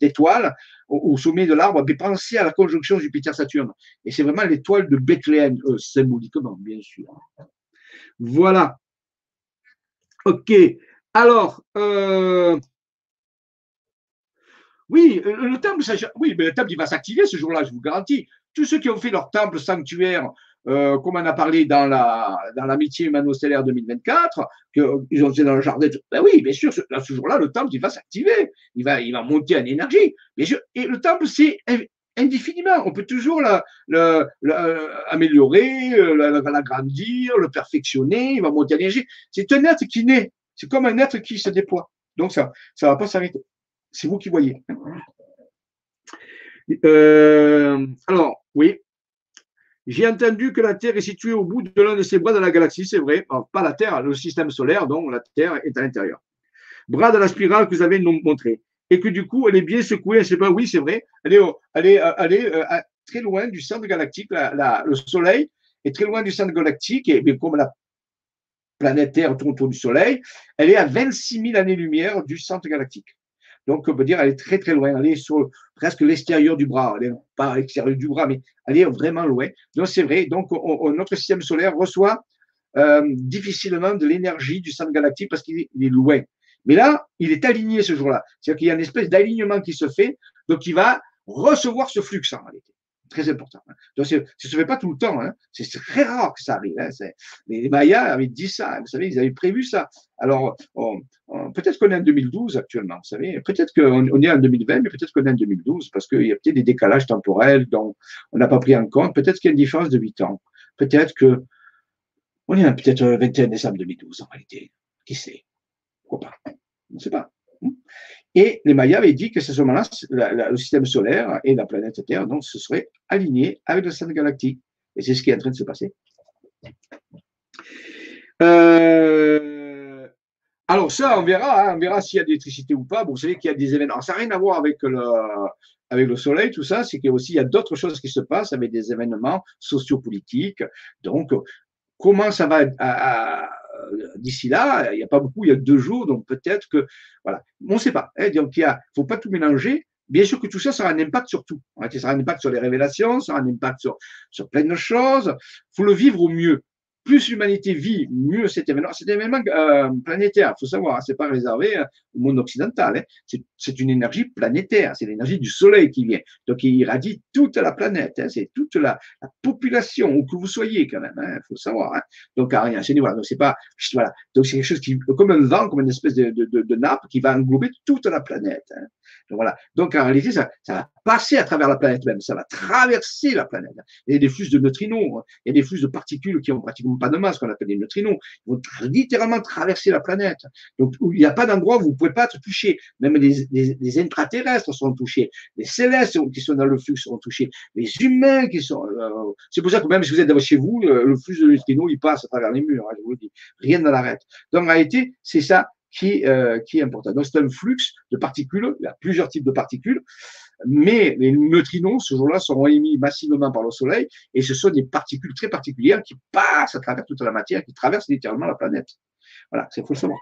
d'étoile au, sommet de l'arbre, pensez à la conjonction Jupiter-Saturne. Et c'est vraiment l'étoile de Bethléem, euh, symboliquement, bien sûr. Voilà. Ok. Alors, euh, oui, le temple, oui, mais le temple, va s'activer ce jour-là, je vous garantis. Tous ceux qui ont fait leur temple sanctuaire, euh, comme on a parlé dans la dans l'amitié humano-stellaire 2024, qu'ils ont fait dans le jardin, ben oui, bien sûr, ce, jour-là, le temple, va s'activer, il va, il va monter en énergie. et le temple, c'est indéfiniment. On peut toujours l'améliorer, euh, l'agrandir, le perfectionner, il va monter en énergie. C'est un être qui naît. C'est comme un être qui se déploie. Donc ça ça va pas s'arrêter. C'est vous qui voyez. Euh, alors, oui. J'ai entendu que la Terre est située au bout de l'un de ses bras de la galaxie, c'est vrai. pas la Terre, le système solaire, donc la Terre est à l'intérieur. Bras de la spirale que vous avez montré et que du coup, elle est bien secouée. Je sais pas, oui, c'est vrai. Elle est, elle est, elle est euh, très loin du centre galactique. La, le Soleil est très loin du centre galactique, et bien comme la planète Terre tourne autour du Soleil, elle est à 26 000 années-lumière du centre galactique. Donc, on peut dire, elle est très, très loin. Elle est sur presque l'extérieur du bras. Elle n'est pas à l'extérieur du bras, mais elle est vraiment loin. Donc, c'est vrai. Donc, notre système solaire reçoit euh, difficilement de l'énergie du centre galactique parce qu'il est, loin. Mais là, il est aligné ce jour-là. C'est-à-dire qu'il y a une espèce d'alignement qui se fait, donc il va recevoir ce flux en réalité. Très important. Hein. Donc, ça ne se fait pas tout le temps. Hein. C'est très rare que ça arrive. Hein. Les Mayas avaient dit ça. Vous savez, ils avaient prévu ça. Alors, peut-être qu'on est en 2012 actuellement. Vous savez, peut-être qu'on est en 2020, mais peut-être qu'on est en 2012 parce qu'il y a peut-être des décalages temporels dont on n'a pas pris en compte. Peut-être qu'il y a une différence de 8 ans. Peut-être que on est peut-être 21 décembre 2012 en réalité. Qui sait? Pourquoi pas? On ne sait pas. Hein? Et les Mayas avaient dit que ce moment-là, le système solaire et la planète Terre donc, se seraient alignés avec le centre galactique. Et c'est ce qui est en train de se passer. Euh, alors ça, on verra, hein, on verra s'il y a de l'électricité ou pas. Bon, vous savez qu'il y a des événements. Ça n'a rien à voir avec le, avec le soleil, tout ça, c'est qu'il y a aussi d'autres choses qui se passent avec des événements sociopolitiques. Donc, comment ça va à, euh, d'ici là, il n'y a pas beaucoup, il y a deux jours, donc peut-être que, voilà, on ne sait pas. Hein, donc il ne faut pas tout mélanger. Bien sûr que tout ça, ça aura un impact sur tout. Ça aura un impact sur les révélations, ça aura un impact sur, sur plein de choses. Il faut le vivre au mieux plus l'humanité vit, mieux cet événement. C'est un événement euh, planétaire, il faut savoir, hein, c'est pas réservé hein, au monde occidental. Hein. C'est une énergie planétaire, c'est l'énergie du Soleil qui vient. Donc il irradie toute la planète, hein. c'est toute la, la, population, où que vous soyez quand même, il hein, faut savoir. Donc à rien, c'est voilà. Donc c'est pas voilà. Donc c'est quelque chose qui, comme un vent, comme une espèce de, nappe qui va englober toute la planète. Donc voilà. Donc en réalité, ça, ça va passer à travers la planète même, ça va traverser la planète. Il y a des flux de neutrinos, il y a des flux de particules qui ont pratiquement pas de masse, qu'on appelle des neutrinos. Ils vont littéralement traverser la planète. Donc, il n'y a pas d'endroit où vous ne pouvez pas être touché. Même les, les, intraterrestres sont touchés. Les célestes qui sont dans le flux seront touchés. Les humains qui sont. Euh, c'est pour ça que même si vous êtes chez vous, le, flux de neutrinos, il passe à travers les murs. Hein, je vous dis. Rien ne l'arrête. Donc, en réalité, c'est ça qui, euh, qui est important. Donc, c'est un flux de particules. Il y a plusieurs types de particules mais les neutrinos, ce jour-là, seront émis massivement par le Soleil, et ce sont des particules très particulières qui passent à travers toute la matière, qui traversent littéralement la planète. Voilà, c'est faut le savoir.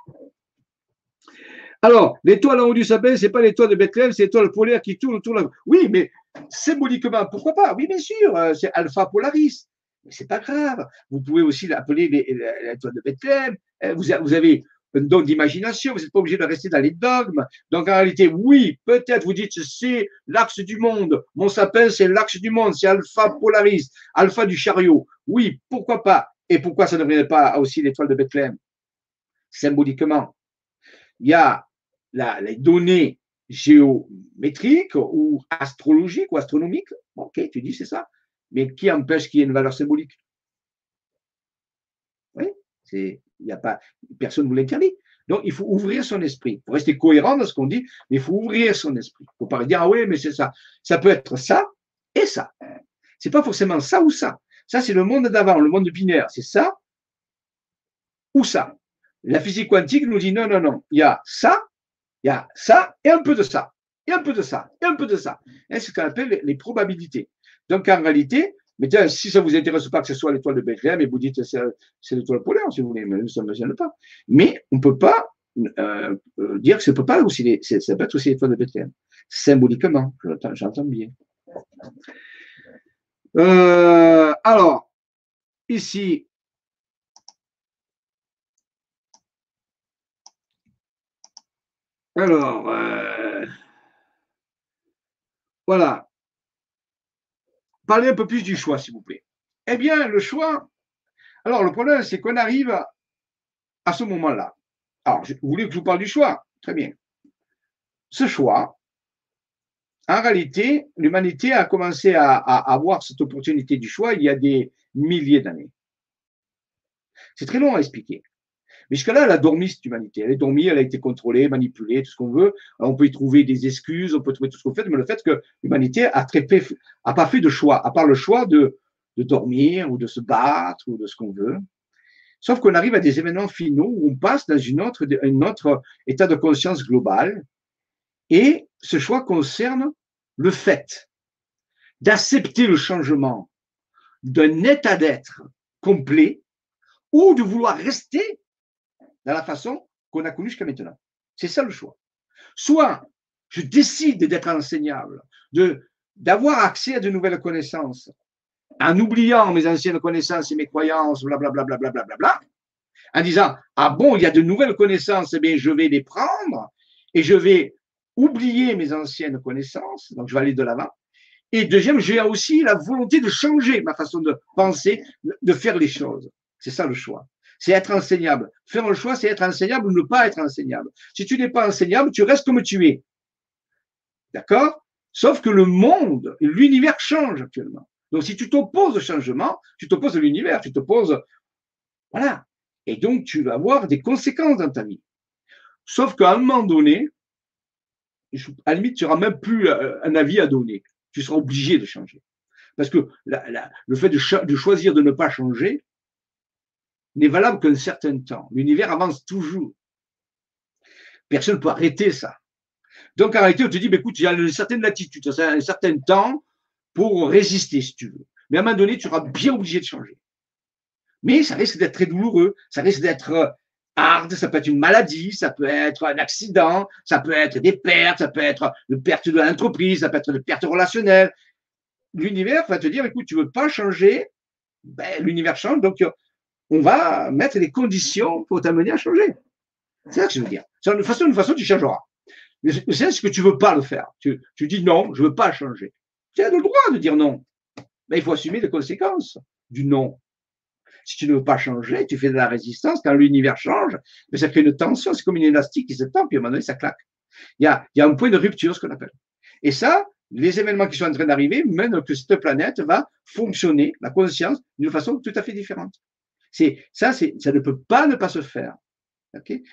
Alors, l'étoile en haut du sapin, c'est pas l'étoile de Bethléem, c'est l'étoile polaire qui tourne autour de la... Oui, mais symboliquement, pourquoi pas? Oui, bien sûr, euh, c'est Alpha Polaris. Mais c'est pas grave. Vous pouvez aussi l'appeler l'étoile de Bethléem. Euh, vous avez un don d'imagination, vous n'êtes pas obligé de rester dans les dogmes. Donc en réalité, oui, peut-être vous dites c'est l'axe du monde. Mon sapin, c'est l'axe du monde, c'est Alpha Polaris, Alpha du chariot. Oui, pourquoi pas? Et pourquoi ça ne devrait pas aussi l'étoile de Bethléem? Symboliquement, il y a les données géométriques ou astrologiques ou astronomiques. Ok, tu dis c'est ça. Mais qui empêche qu'il y ait une valeur symbolique? Oui, c'est il n'y a pas, personne ne vous l'interdit. Donc, il faut ouvrir son esprit. Faut rester cohérent dans ce qu'on dit, mais il faut ouvrir son esprit. Il ne faut pas dire, ah oui, mais c'est ça. Ça peut être ça et ça. C'est pas forcément ça ou ça. Ça, c'est le monde d'avant, le monde binaire. C'est ça ou ça. La physique quantique nous dit, non, non, non. Il y a ça, il y a ça et un peu de ça. Et un peu de ça, et un peu de ça. C'est ce qu'on appelle les probabilités. Donc, en réalité, mais tiens, si ça ne vous intéresse pas que ce soit l'étoile de Bethléem, et vous dites c'est l'étoile polaire, si vous voulez, mais ça ne me gêne pas. Mais on ne peut pas euh, euh, dire que ça peut pas aussi, être aussi l'étoile de Bethléem. Symboliquement, j'entends bien. Euh, alors, ici, alors, voilà. Parlez un peu plus du choix, s'il vous plaît. Eh bien, le choix. Alors, le problème, c'est qu'on arrive à ce moment-là. Alors, vous voulez que je vous parle du choix? Très bien. Ce choix, en réalité, l'humanité a commencé à, avoir cette opportunité du choix il y a des milliers d'années. C'est très long à expliquer. Mais jusqu'à-là, elle a dormi, cette humanité. Elle est dormie, elle a été contrôlée, manipulée, tout ce qu'on veut. on peut y trouver des excuses, on peut trouver tout ce qu'on fait, mais le fait que l'humanité a très a pas fait de choix, à part le choix de, de dormir ou de se battre ou de ce qu'on veut. Sauf qu'on arrive à des événements finaux où on passe dans une autre, un autre état de conscience global. Et ce choix concerne le fait d'accepter le changement d'un état d'être complet ou de vouloir rester dans la façon qu'on a connue jusqu'à maintenant. C'est ça le choix. Soit je décide d'être enseignable, de d'avoir accès à de nouvelles connaissances, en oubliant mes anciennes connaissances et mes croyances, blablabla, bla, bla, en disant ah bon, il y a de nouvelles connaissances, eh bien je vais les prendre et je vais oublier mes anciennes connaissances, donc je vais aller de l'avant. Et deuxième, j'ai aussi la volonté de changer ma façon de penser, de faire les choses. C'est ça le choix c'est être enseignable. Faire le choix, c'est être enseignable ou ne pas être enseignable. Si tu n'es pas enseignable, tu restes comme tu es. D'accord? Sauf que le monde, l'univers change actuellement. Donc, si tu t'opposes au changement, tu t'opposes à l'univers, tu t'opposes. Voilà. Et donc, tu vas avoir des conséquences dans ta vie. Sauf qu'à un moment donné, à la limite, tu n'auras même plus euh, un avis à donner. Tu seras obligé de changer. Parce que le fait de, choisir de ne pas changer, n'est valable qu'un certain temps. L'univers avance toujours. Personne ne peut arrêter ça. Donc en réalité, on te dit, bah, écoute, il y a une certaine latitude, un certain temps pour résister, si tu veux. Mais à un moment donné, tu seras bien obligé de changer. Mais ça risque d'être très douloureux, ça risque d'être euh, hard, ça peut être une maladie, ça peut être un accident, ça peut être des pertes, ça peut être une perte de l'entreprise, ça peut être une perte relationnelle. L'univers va te dire, écoute, tu veux pas changer, ben, l'univers change, donc on va mettre les conditions pour t'amener à changer. C'est ça que je veux dire. De toute façon, de tu changeras. Mais c'est ce que tu veux pas le faire. Tu, dis non, je veux pas changer. Tu as le droit de dire non. Mais il faut assumer les conséquences du non. Si tu ne veux pas changer, tu fais de la résistance. Quand l'univers change, mais ça crée une tension. C'est comme une élastique qui se tend, puis à un moment donné, ça claque. Il y a, il y a un point de rupture, ce qu'on appelle. Et ça, les événements qui sont en train d'arriver mènent que cette planète va fonctionner, la conscience, d'une façon tout à fait différente. C'est ça, c'est ça ne peut pas ne pas se faire.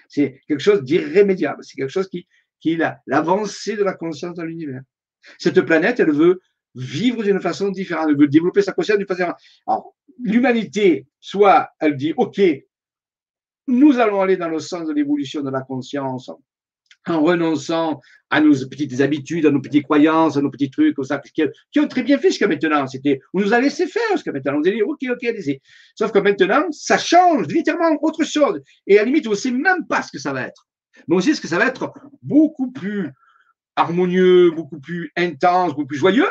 c'est quelque chose d'irrémédiable. C'est quelque chose qui qui l'avancée de la conscience dans l'univers. Cette planète, elle veut vivre d'une façon différente, elle veut développer sa conscience d'une façon différente. Alors, l'humanité, soit elle dit, OK, nous allons aller dans le sens de l'évolution de la conscience, en renonçant à nos petites habitudes, à nos petites croyances, à nos petits trucs, ça, qui, ont très bien fait jusqu'à maintenant. C'était, on nous a laissé faire jusqu'à maintenant. On a dit, OK, OK, allez-y. Sauf que maintenant, ça change littéralement autre chose. Et à la limite, on ne sait même pas ce que ça va être. Mais on sait ce que ça va être beaucoup plus harmonieux, beaucoup plus intense, beaucoup plus joyeux.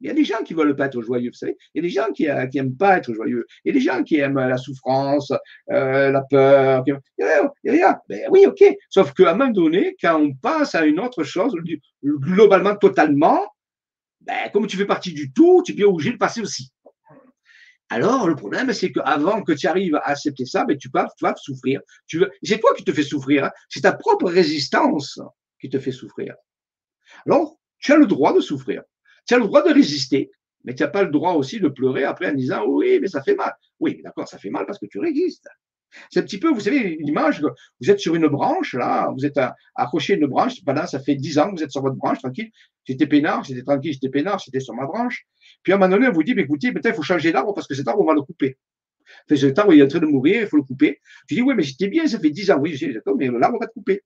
Il y a des gens qui ne veulent pas être joyeux, vous savez. Il y a des gens qui n'aiment pas être joyeux. Il y a des gens qui aiment la souffrance, euh, la peur. Il y a, il y a, ben oui, ok. Sauf qu'à un moment donné, quand on passe à une autre chose, globalement, totalement, ben, comme tu fais partie du tout, tu es bien obligé de passer aussi. Alors, le problème, c'est qu'avant que tu arrives à accepter ça, ben, tu, vas, tu vas souffrir. Tu veux... C'est toi qui te fais souffrir. Hein. C'est ta propre résistance qui te fait souffrir. Alors, tu as le droit de souffrir. Tu as le droit de résister, mais tu n'as pas le droit aussi de pleurer après en disant oui, mais ça fait mal. Oui, d'accord, ça fait mal parce que tu résistes. C'est un petit peu, vous savez, l'image, vous êtes sur une branche, là, vous êtes accroché à une branche, pendant ça fait dix ans que vous êtes sur votre branche, tranquille. J'étais peinard, j'étais tranquille, j'étais peinard, j'étais sur ma branche. Puis à un moment donné, on vous dit, écoutez, peut-être il faut changer d'arbre parce que cet arbre, on va le couper. Cet arbre, il est en train de mourir, il faut le couper. Je dis, oui, mais j'étais bien, ça fait dix ans. Oui, dis, d'accord, mais l'arbre va te couper.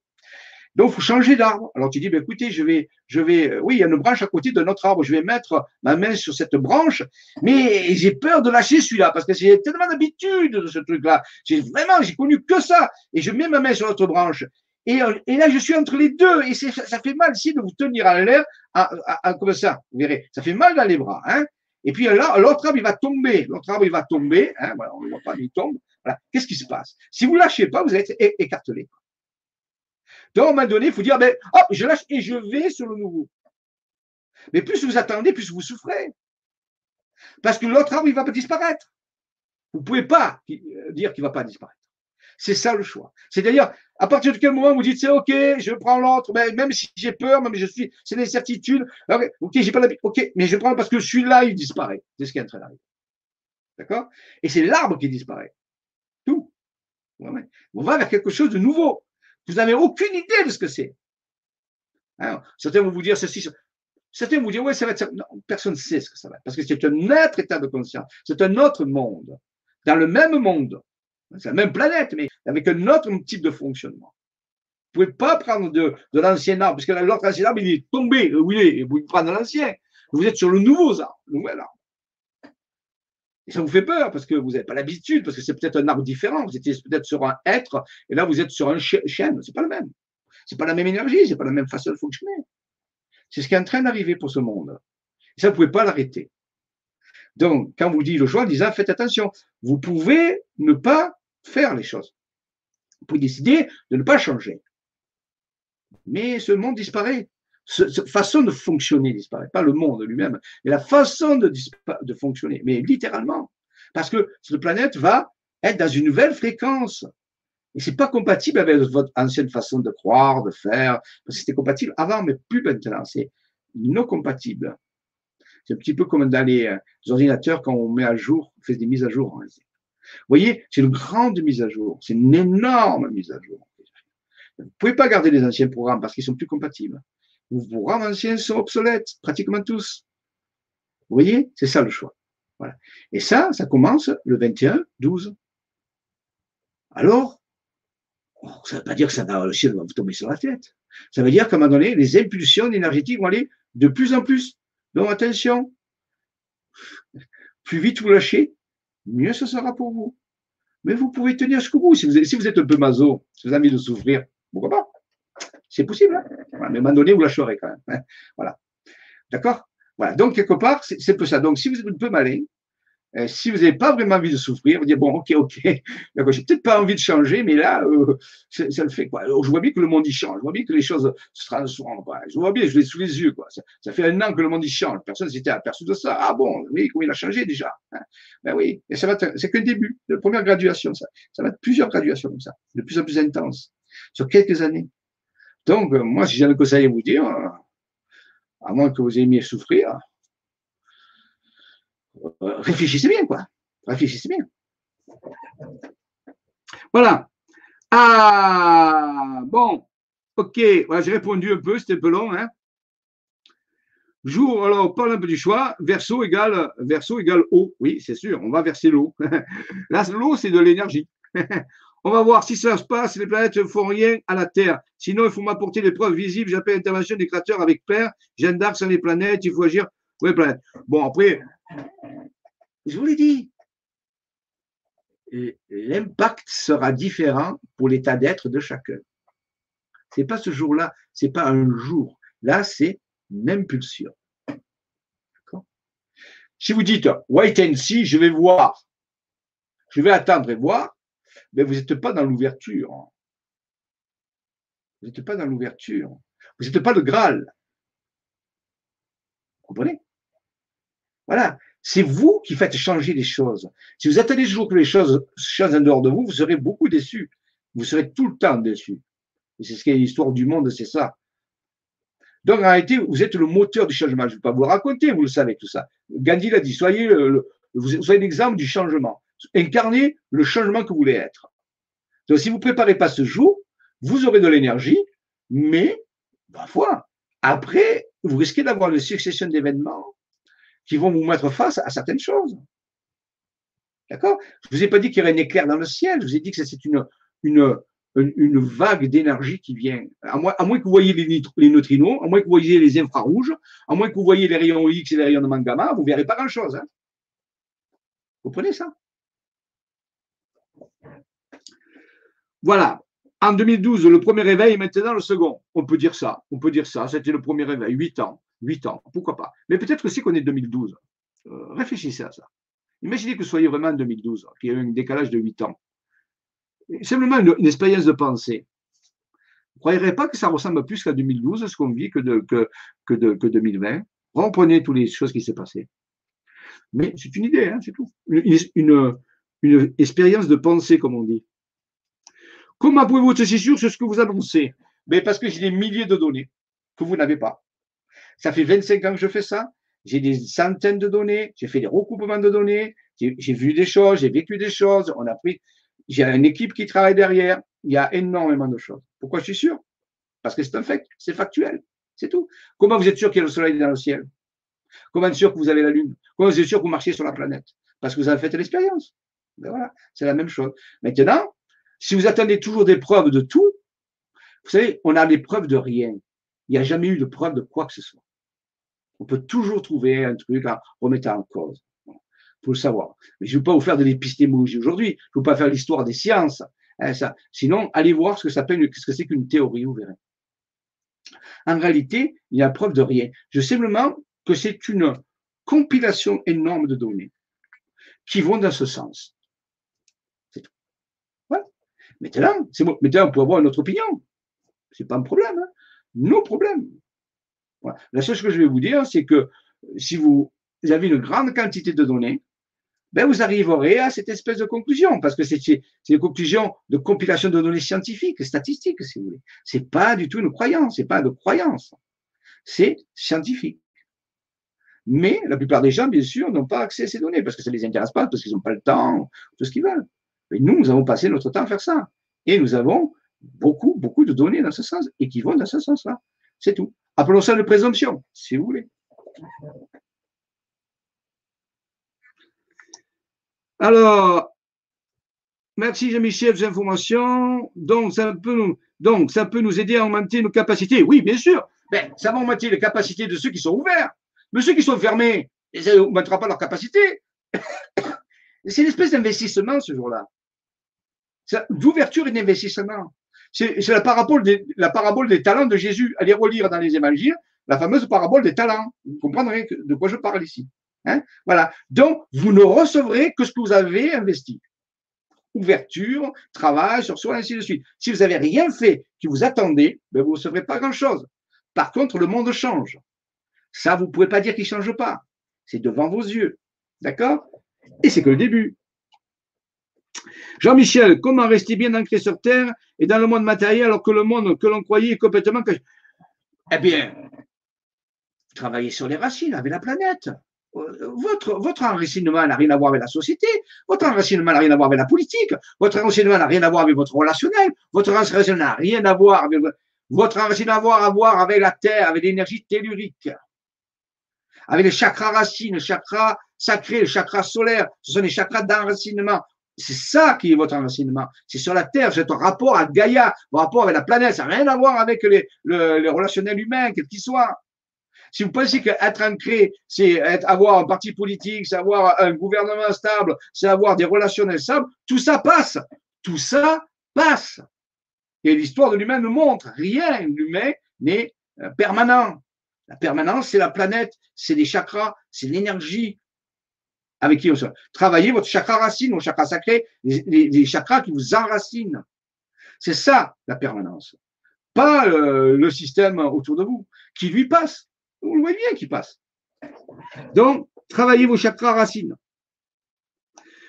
Donc, il faut d'arbre. Alors, tu dis, ben, écoutez, je vais, je vais, euh, oui, il y a une branche à côté de notre arbre. Je vais mettre ma main sur cette branche, mais j'ai peur de lâcher celui-là parce que j'ai tellement d'habitude de ce truc-là. J'ai vraiment, j'ai connu que ça. Et je mets ma main sur l'autre branche. Et, euh, là, je suis entre les deux. Et ça, fait mal ici de vous tenir à l'air, comme ça. Vous verrez, ça fait mal dans les bras. Hein. Et puis là, l'autre arbre, il va tomber. L'autre arbre, il va tomber. Hein, voilà, on ne voit pas, il tombe. Qu'est-ce qui se passe? Si vous lâchez pas, vous êtes écartelé. Donc, à un moment donné, il faut dire, ben, hop, je lâche et je vais sur le nouveau. Mais plus vous attendez, plus vous souffrez. Parce que l'autre arbre, il va pas disparaître. Vous ne pouvez pas euh, dire qu'il ne va pas disparaître. C'est ça le choix. C'est-à-dire, à partir de quel moment vous dites, c'est OK, je prends l'autre, mais même si j'ai peur, même si je suis, c'est l'incertitude. OK, j'ai pas l'habitude. OK, mais je prends parce que celui-là, il disparaît. C'est ce qui est en train d'arriver. D'accord? Et c'est l'arbre qui disparaît. Tout. On va vers quelque chose de nouveau. Vous n'avez aucune idée de ce que c'est. Hein, certains vont vous dire ceci. Certains vont vous dire, oui, ça va être ça. Non, personne ne sait ce que ça va être. Parce que c'est un autre état de conscience. C'est un autre monde. Dans le même monde. C'est la même planète, mais avec un autre type de fonctionnement. Vous ne pouvez pas prendre de, de l'ancien arbre, parce que l'autre ancien arbre, il est tombé, où il et vous prenez l'ancien. Vous êtes sur le nouveau arbre, le nouvel arbre. Ça vous fait peur parce que vous n'avez pas l'habitude, parce que c'est peut-être un arbre différent. Vous étiez peut-être sur un être, et là vous êtes sur un chêne. C'est pas le même. C'est pas la même énergie, c'est pas la même façon de fonctionner. C'est ce qui est en train d'arriver pour ce monde. Et ça, vous ne pouvez pas l'arrêter. Donc, quand vous dites le choix, disant faites attention, vous pouvez ne pas faire les choses. Vous pouvez décider de ne pas changer. Mais ce monde disparaît cette façon de fonctionner disparaît, pas le monde lui-même, mais la façon de, de fonctionner, mais littéralement. Parce que cette planète va être dans une nouvelle fréquence. Et c'est pas compatible avec votre ancienne façon de croire, de faire, parce que c'était compatible avant, mais plus maintenant. C'est non compatible. C'est un petit peu comme dans les, euh, ordinateurs quand on met à jour, on fait des mises à jour. Vous voyez, c'est une grande mise à jour. C'est une énorme mise à jour. Vous ne pouvez pas garder les anciens programmes parce qu'ils sont plus compatibles vos programmes anciens sont obsolètes, pratiquement tous. Vous voyez, c'est ça le choix. Voilà. Et ça, ça commence le 21-12. Alors, oh, ça ne veut pas dire que ça va, le ciel va vous tomber sur la tête. Ça veut dire qu'à un moment donné, les impulsions énergétiques vont aller de plus en plus. Donc attention, plus vite vous lâchez, mieux ce sera pour vous. Mais vous pouvez tenir jusqu'au bout. Si vous, êtes, si vous êtes un peu maso, si vous avez envie de souffrir, pourquoi pas? C'est possible, hein mais à un moment donné, vous lâcherez quand même. Hein. voilà. D'accord? Voilà. Donc, quelque part, c'est peu ça. Donc, si vous êtes un peu malin, euh, si vous n'avez pas vraiment envie de souffrir, vous dites, bon, ok, ok, *laughs* d'accord, j'ai peut-être pas envie de changer, mais là, euh, ça le fait, quoi. je vois bien que le monde y change, je vois bien que les choses se transforment, Je vois bien, je l'ai sous les yeux, quoi. Ça, fait un an que le monde y change, personne ne s'était aperçu de ça. Ah bon, oui, comment il a changé déjà hein. Ben oui, et ça va c'est que le début, la première graduation, ça. Ça va être plusieurs graduations comme ça, de plus en plus intenses, sur quelques années. Donc, euh, moi, si j'ai un conseil à vous dire, euh, à moins que vous aimiez souffrir, euh, réfléchissez bien, quoi. Réfléchissez bien. Voilà. Ah, bon. Ok, voilà, j'ai répondu un peu, c'était un peu long. Hein. Jour, alors, on parle un peu du choix. Verso égale, verso égale eau. Oui, c'est sûr, on va verser l'eau. *laughs* Là, l'eau, c'est de l'énergie. *laughs* On va voir si ça se passe, les planètes ne font rien à la Terre. Sinon, il faut m'apporter des preuves visibles. J'appelle intervention des créateurs avec Père. Jeanne d'Arc sans les planètes, il faut agir. Oui, planètes. Bon, après, je vous l'ai dit, l'impact sera différent pour l'état d'être de chacun. Ce n'est pas ce jour-là, ce n'est pas un jour. Là, c'est une impulsion. Si vous dites wait and see, je vais voir, je vais attendre et voir, mais vous n'êtes pas dans l'ouverture. Vous n'êtes pas dans l'ouverture. Vous n'êtes pas le Graal. Vous comprenez? Voilà. C'est vous qui faites changer les choses. Si vous attendez toujours que les choses changent en dehors de vous, vous serez beaucoup déçus. Vous serez tout le temps déçus. Et c'est ce qu'est l'histoire du monde, c'est ça. Donc, en réalité, vous êtes le moteur du changement. Je ne vais pas vous raconter, vous le savez, tout ça. Gandhi l'a dit, soyez, le, soyez l'exemple du changement. Incarnez le changement que vous voulez être. Donc, si vous ne préparez pas ce jour, vous aurez de l'énergie, mais, parfois, après, vous risquez d'avoir une succession d'événements qui vont vous mettre face à certaines choses. D'accord? Je ne vous ai pas dit qu'il y aurait un éclair dans le ciel, je vous ai dit que c'est une, vague d'énergie qui vient. À moins, que vous voyez les, les, neutrinos, à moins que vous voyez les infrarouges, à moins que vous voyez les rayons X et les rayons de gamma, vous ne verrez pas grand-chose. Hein? Vous comprenez ça? Voilà. En 2012, le premier réveil, maintenant le second. On peut dire ça. On peut dire ça. C'était le premier réveil. Huit ans. Huit ans. Pourquoi pas? Mais peut-être aussi qu'on est 2012. Euh, réfléchissez à ça. Imaginez que vous soyez vraiment en 2012, qu'il y ait un décalage de huit ans. Simplement une, expérience de pensée. Vous ne croyez pas que ça ressemble plus qu'à 2012, ce qu'on vit, que, de, que, que, de, que 2020 Reprenez toutes les choses qui s'est passées. Mais c'est une idée, hein, c'est tout. Une, une expérience de pensée, comme on dit. Comment pouvez-vous être sûr sur ce que vous annoncez Mais Parce que j'ai des milliers de données que vous n'avez pas. Ça fait 25 ans que je fais ça. J'ai des centaines de données. J'ai fait des recoupements de données. J'ai vu des choses, j'ai vécu des choses. On a pris. J'ai une équipe qui travaille derrière. Il y a énormément de choses. Pourquoi je suis sûr? Parce que c'est un fait, c'est factuel. C'est tout. Comment vous êtes sûr qu'il y a le soleil dans le ciel? Comment êtes sûr que vous avez la lune? Comment vous êtes sûr que vous marchez sur la planète? Parce que vous avez fait l'expérience. Ben voilà, c'est la même chose. Maintenant, si vous attendez toujours des preuves de tout, vous savez, on a des preuves de rien. Il n'y a jamais eu de preuve de quoi que ce soit. On peut toujours trouver un truc à remettre en cause. Pour le savoir. Mais je ne veux pas vous faire de l'épistémologie aujourd'hui. Je ne veux pas faire l'histoire des sciences. Hein. Sinon, allez voir ce que, ça ce que c'est qu'une théorie, vous verrez. En réalité, il n'y a preuve de rien. Je sais simplement que c'est une compilation énorme de données qui vont dans ce sens. Maintenant, c'est. Maintenant, on peut avoir une autre opinion. Ce n'est pas un problème. Hein. Nos problèmes. La seule chose que je vais vous dire, c'est que si vous avez une grande quantité de données, ben vous arriverez à cette espèce de conclusion, parce que c'est une conclusion de compilation de données scientifiques, statistiques, si vous voulez. C'est pas du tout une croyance, c'est pas de croyance. C'est scientifique. Mais la plupart des gens, bien sûr, n'ont pas accès à ces données parce que ça ne les intéresse pas, parce qu'ils n'ont pas le temps, tout ce qu'ils veulent. Mais nous, nous avons passé notre temps à faire ça. Et nous avons beaucoup, beaucoup de données dans ce sens et qui vont dans ce sens-là. C'est tout. Appelons ça une présomption, si vous voulez. Alors, merci Jean-Michel ces informations. Donc ça, peut nous, donc, ça peut nous aider à augmenter nos capacités. Oui, bien sûr. Ben, ça va augmenter les capacités de ceux qui sont ouverts. Mais ceux qui sont fermés, ça n'augmentera pas leurs capacités. *coughs* C'est une espèce d'investissement ce jour-là d'ouverture et d'investissement. C'est la parabole, des, talents de Jésus. Allez relire dans les évangiles la fameuse parabole des talents. Vous comprendrez de quoi je parle ici. Hein? Voilà. Donc, vous ne recevrez que ce que vous avez investi. Ouverture, travail sur soi, ainsi de suite. Si vous n'avez rien fait qui vous attendez, ben vous ne recevrez pas grand-chose. Par contre, le monde change. Ça, vous ne pouvez pas dire qu'il ne change pas. C'est devant vos yeux. D'accord? Et c'est que le début. Jean-Michel, comment rester bien ancré sur Terre et dans le monde matériel alors que le monde que l'on croyait est complètement... Eh bien, travaillez sur les racines avec la planète. Votre, votre enracinement n'a rien à voir avec la société, votre enracinement n'a rien à voir avec la politique, votre enracinement n'a rien à voir avec votre relationnel, votre enracinement n'a rien à voir avec votre enracinement à voir avec la terre, avec l'énergie tellurique, avec les chakras racines, les chakras sacrés, les chakras solaires, ce sont les chakras d'enracinement. C'est ça qui est votre enracinement. C'est sur la Terre, c'est votre rapport à Gaïa, votre rapport avec la planète. Ça n'a rien à voir avec les, les relationnels humains, quels qu'ils soient. Si vous pensez qu'être ancré, c'est avoir un parti politique, c'est avoir un gouvernement stable, c'est avoir des relationnels stables, tout ça passe. Tout ça passe. Et l'histoire de l'humain nous montre, rien l'humain n'est euh, permanent. La permanence, c'est la planète, c'est les chakras, c'est l'énergie, avec qui on se. Travaillez votre chakra racine, vos chakras sacrés, les, chakras qui vous enracinent. C'est ça la permanence. Pas euh, le système autour de vous, qui lui passe. Vous le voyez bien qui passe. Donc, travaillez vos chakras racines.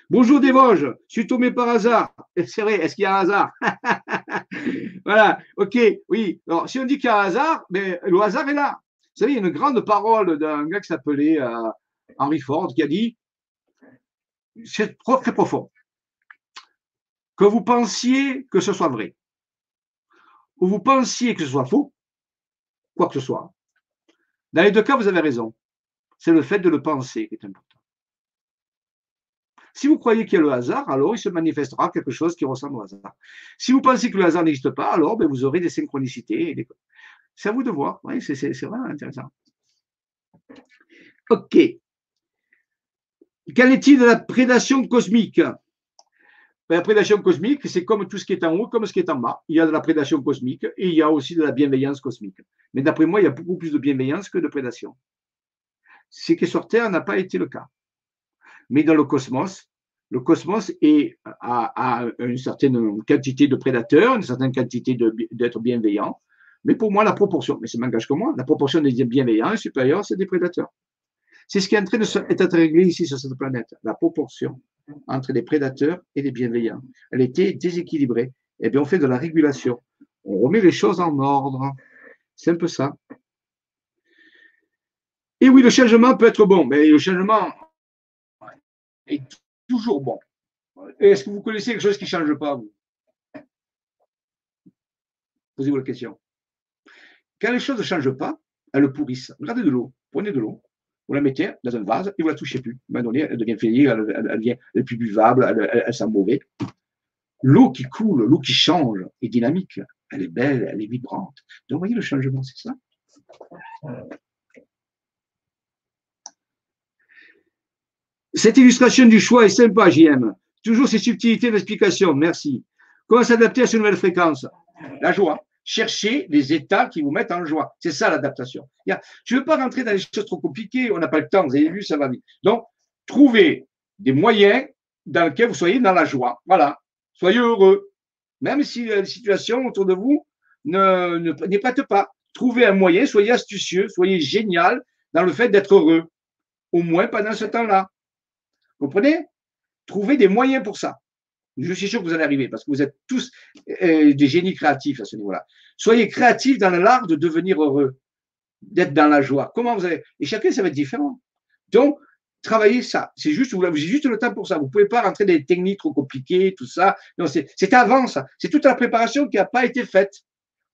Bonjour des Vosges, je suis tombé par hasard. *laughs* C'est vrai, est-ce qu'il y a un hasard? *laughs* Voilà, ok, oui. Alors, si on dit qu'il y a un hasard, mais le hasard est là. Vous savez, il y a une grande parole d'un gars qui s'appelait euh, Henry Ford qui a dit c'est très profond. Que vous pensiez que ce soit vrai, ou vous pensiez que ce soit faux, quoi que ce soit, dans les deux cas, vous avez raison. C'est le fait de le penser qui est important. Si vous croyez qu'il y a le hasard, alors il se manifestera quelque chose qui ressemble au hasard. Si vous pensez que le hasard n'existe pas, alors ben, vous aurez des synchronicités. C'est à vous de voir. C'est vraiment intéressant. OK. Qu'en est-il de la prédation cosmique? Ben, La prédation cosmique, c'est comme tout ce qui est en haut, comme ce qui est en bas. Il y a de la prédation cosmique et il y a aussi de la bienveillance cosmique. Mais d'après moi, il y a beaucoup plus de bienveillance que de prédation. Ce qui sur Terre n'a pas été le cas. Mais dans le cosmos, le cosmos a, une certaine quantité de prédateurs, une certaine quantité d'êtres bienveillants. Mais pour moi, la proportion, mais ça m'engage que moi, la proportion des bienveillants est supérieure à celle des prédateurs. C'est ce qui est en train d'être réglé ici sur cette planète, la proportion entre les prédateurs et les bienveillants. Elle était déséquilibrée. Eh bien, on fait de la régulation. On remet les choses en ordre. C'est un peu ça. Et oui, le changement peut être bon, mais le changement est toujours bon. Est-ce que vous connaissez quelque chose qui ne change pas, vous? Posez-vous la question. Quand les choses ne changent pas, elles pourrissent. Regardez de l'eau. Prenez de l'eau vous la mettez dans un vase et vous la touchez plus. À un moment donné, elle devient félie, elle, devient plus buvable, elle, sent mauvais. L'eau qui coule, l'eau qui change est dynamique. Elle est belle, elle est vibrante. Donc, vous voyez le changement, c'est ça. Cette illustration du choix est sympa, JM. Toujours ces subtilités d'explication. Merci. Comment s'adapter à cette nouvelle fréquence La joie chercher les états qui vous mettent en joie. C'est ça l'adaptation. Je ne veux pas rentrer dans les choses trop compliquées, on n'a pas le temps, vous avez vu, ça va vite. Donc, trouvez des moyens dans lesquels vous soyez dans la joie. Voilà. Soyez heureux. Même si la situation autour de vous ne, ne, pas. Trouvez un moyen, soyez astucieux, soyez génial dans le fait d'être heureux. Au moins pendant ce temps-là. Vous comprenez? Trouvez des moyens pour ça. Je suis sûr que vous allez arriver parce que vous êtes tous euh, des génies créatifs à ce niveau-là. Soyez créatifs dans l'art de devenir heureux, d'être dans la joie. Comment vous allez Et chacun, ça va être différent. Donc, travaillez ça. C'est juste, vous avez juste le temps pour ça. Vous ne pouvez pas rentrer dans des techniques trop compliquées, tout ça. Non, c'est avant ça. C'est toute la préparation qui n'a pas été faite.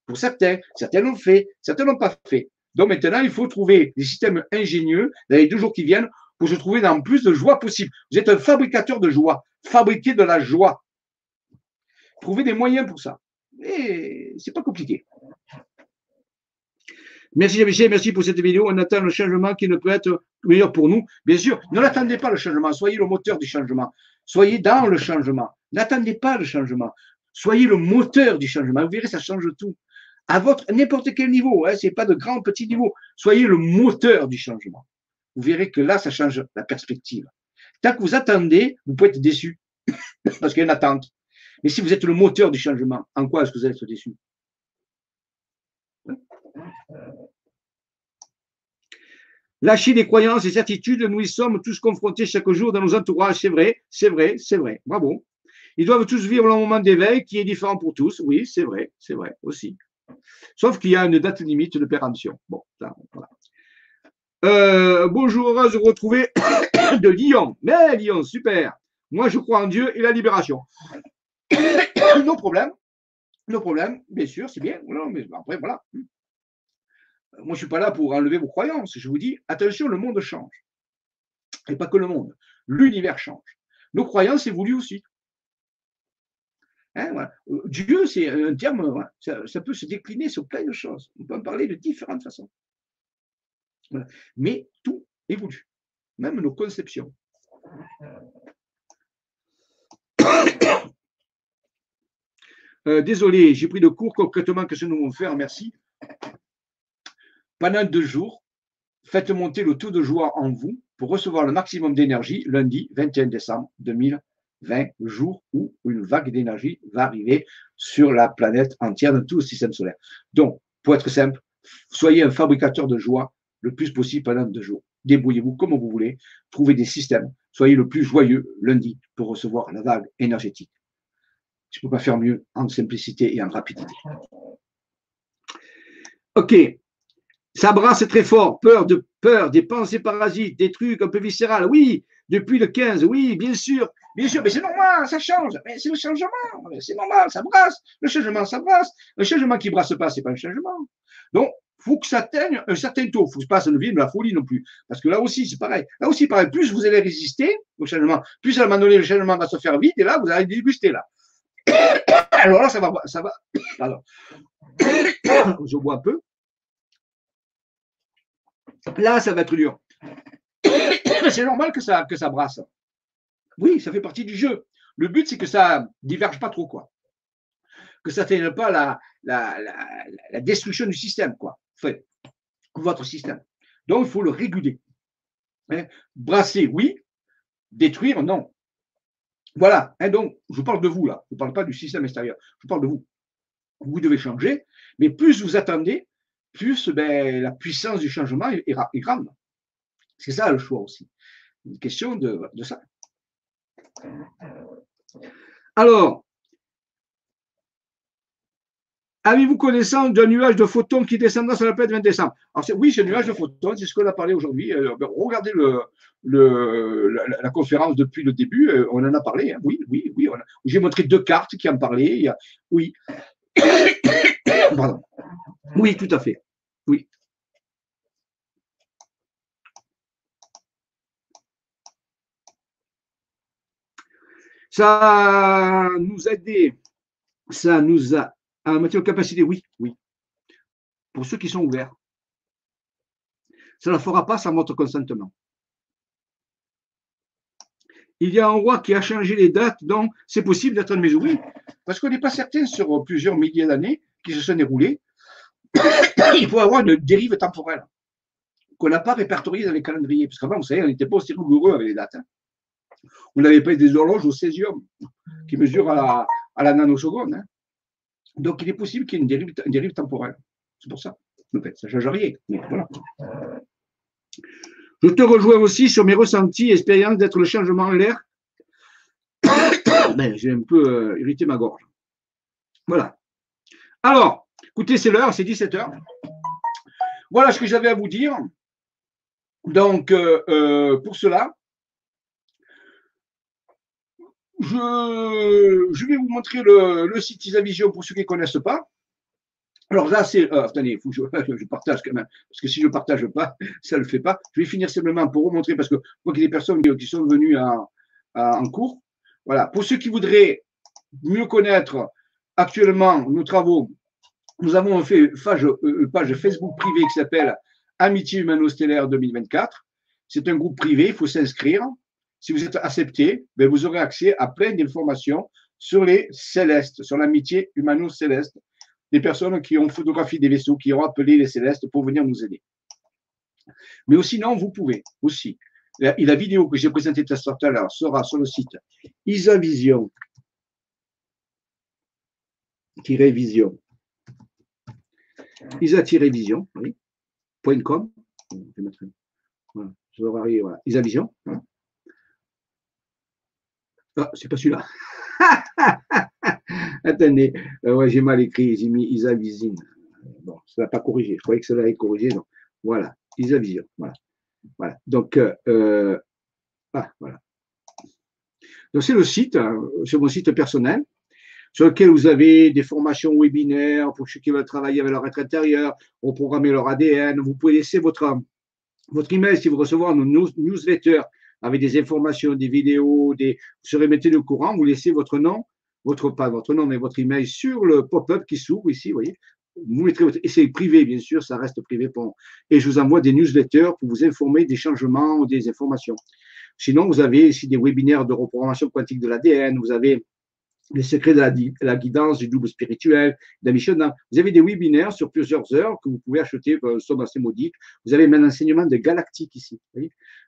Pour certains, certains l'ont fait, certains l'ont pas fait. Donc maintenant, il faut trouver des systèmes ingénieux dans les deux jours qui viennent pour se trouver dans plus de joie possible. Vous êtes un fabricateur de joie. Fabriquer de la joie. Trouvez des moyens pour ça. Et c'est pas compliqué. Merci Jean-Michel, merci pour cette vidéo. On attend le changement qui ne peut être meilleur pour nous. Bien sûr, ne l'attendez pas le changement. Soyez le moteur du changement. Soyez dans le changement. N'attendez pas le changement. Soyez le moteur du changement. Vous verrez, ça change tout. À votre n'importe quel niveau. Hein, c'est pas de grand petit niveau. Soyez le moteur du changement vous verrez que là, ça change la perspective. Tant que vous attendez, vous pouvez être déçu, *coughs* parce qu'il y a une attente. Mais si vous êtes le moteur du changement, en quoi est-ce que vous allez être déçu? Lâcher des croyances et certitudes, nous y sommes tous confrontés chaque jour dans nos entourages, c'est vrai, c'est vrai, c'est vrai. Bravo. Ils doivent tous vivre un moment d'éveil qui est différent pour tous. Oui, c'est vrai, c'est vrai aussi. Sauf qu'il y a une date limite de péremption. Bon, là, voilà. Euh, bonjour, heureuse de vous retrouver *coughs* de Lyon. Mais Lyon, super. Moi, je crois en Dieu et la libération. *coughs* nos problèmes, nos problèmes, bien sûr, c'est bien. mais après, voilà. Moi, je ne suis pas là pour enlever vos croyances. Je vous dis, attention, le monde change. Et pas que le monde. L'univers change. Nos croyances évoluent aussi. Hein, Dieu, c'est un terme, ça, peut se décliner sur plein de choses. On peut en parler de différentes façons. Mais tout évolue, même nos conceptions. *coughs* Euh, désolé, j'ai pris de cours concrètement que ce nous vont faire, merci. Pendant deux jours, faites monter le taux de joie en vous pour recevoir le maximum d'énergie lundi 21 décembre 2020, jour où une vague d'énergie va arriver sur la planète entière de tout le système solaire. Donc, pour être simple, soyez un fabricateur de joie le plus possible pendant deux jours. Débrouillez-vous comme vous voulez, trouvez des systèmes, soyez le plus joyeux lundi pour recevoir la vague énergétique. Je ne peux pas faire mieux en simplicité et en rapidité. Ok, ça brasse très fort, peur de peur, des pensées parasites, des trucs un peu viscérales. Oui, depuis le 15, oui, bien sûr, bien sûr, mais c'est normal, ça change, c'est le changement, c'est normal, ça brasse, le changement, ça brasse. Le changement qui brasse pas, c'est pas un changement. Donc, faut que ça atteigne un certain taux. Faut que pas ça devienne de la folie non plus. Parce que là aussi, c'est pareil. Là aussi, pareil. Plus vous allez résister au changement, plus à un moment donné, le changement va se faire vite, et là, vous allez déguster, là. *coughs* Alors là, ça va, ça va, *coughs* pardon. *coughs* Je bois un peu. Là, ça va être dur. c'est normal que ça, que ça brasse. Oui, ça fait partie du jeu. Le but, c'est que ça diverge pas trop, quoi. Que ça ne pas la, la, la, destruction du système, quoi. Fait, votre système. Donc, il faut le réguler. Hein? Brasser, oui. Détruire, non. Voilà. Hein, donc, je parle de vous, là. Je ne parle pas du système extérieur. Je parle de vous. Vous devez changer. Mais plus vous attendez, plus ben, la puissance du changement est, grande. C'est ça le choix aussi. Une question de, ça. Alors, avez-vous connaissance d'un nuage de photons qui descendra sur la planète 20 décembre? Alors, Oui, c'est un nuage de photons, c'est ce qu'on a parlé aujourd'hui. Euh, ben, regardez la, conférence depuis le début, euh, on en a parlé. Hein. Oui, oui, oui. J'ai montré deux cartes qui en parlaient. oui. *coughs* Pardon. Oui, tout à fait. Oui. Ça nous a aidé, ça nous a, à matière de capacité, oui, oui. Pour ceux qui sont ouverts. Ça ne fera pas sans votre consentement. Il y a un roi qui a changé les dates, donc c'est possible d'être un oui, parce qu'on n'est pas certain sur plusieurs milliers d'années qui se sont déroulées *coughs* il faut avoir une dérive temporelle qu'on n'a pas répertoriée dans les calendriers. Parce qu'avant, vous savez, on n'était pas aussi rigoureux avec les dates. Hein. On n'avait pas des horloges au césium qui mesurent à la, nanoseconde. Hein. Donc, il est possible qu'il y ait une dérive, temporelle. C'est pour ça. Ça ne change rien. Je te rejoins aussi sur mes ressentis, expériences d'être le changement en l'air. *coughs* Ben, j'ai un peu euh, irrité ma gorge. Voilà. Alors, Écoutez, c'est l'heure, c'est 17 heures. Voilà ce que j'avais à vous dire. Donc, euh, euh, pour cela, je, vais vous montrer le, site Isavision pour ceux qui ne connaissent pas. Alors là, c'est. Euh, attendez, faut que je, *laughs* partage quand même. Parce que si je ne partage pas, *laughs* ça ne le fait pas. Je vais finir simplement pour vous montrer, parce que je vois qu'il y a des personnes qui sont venues en cours. Voilà. Pour ceux qui voudraient mieux connaître actuellement nos travaux, nous avons fait une euh, page, Facebook privée qui s'appelle Amitié Humano-Stellaire 2024. C'est un groupe privé, il faut s'inscrire. Si vous êtes accepté, ben, vous aurez accès à plein d'informations sur les célestes, sur l'amitié humano-céleste, des personnes qui ont photographié des vaisseaux, qui ont appelé les célestes pour venir nous aider. Mais sinon, vous pouvez aussi. La, vidéo que j'ai présentée tout à l'heure sera sur le site isavision-vision isa-vision, oui, .com, je vais mettre, voilà, je vais voilà, Isa-Vision. Ah, c'est pas celui-là. *laughs* Attendez, euh, j'ai mal écrit, j'ai mis Isa-Vision. Bon, ça n'a pas corrigé, je croyais que ça l'avait corrigé, donc voilà, Isa-Vision, voilà. Voilà, donc, euh, euh, ah, voilà. Donc, c'est le site, hein, c'est mon site personnel sur lequel vous avez des formations webinaires pour ceux qui veulent travailler avec leur être intérieur, reprogrammer leur ADN. Vous pouvez laisser votre, votre email si vous recevez nos newsletters avec des informations, des vidéos, des, vous serez maintenu au courant. Vous laissez votre nom, votre, pas votre nom, mais votre email sur le pop-up qui s'ouvre ici, vous voyez. Vous mettrez votre, et c'est privé, bien sûr, ça reste privé pour, et je vous envoie des newsletters pour vous informer des changements ou des informations. Sinon, vous avez ici des webinaires de reprogrammation quantique de l'ADN, vous avez les secrets de la, guidance, du double spirituel, de la mission. Vous avez des webinaires sur plusieurs heures que vous pouvez acheter, euh, somme assez modique. Vous avez même un enseignement de galactique ici.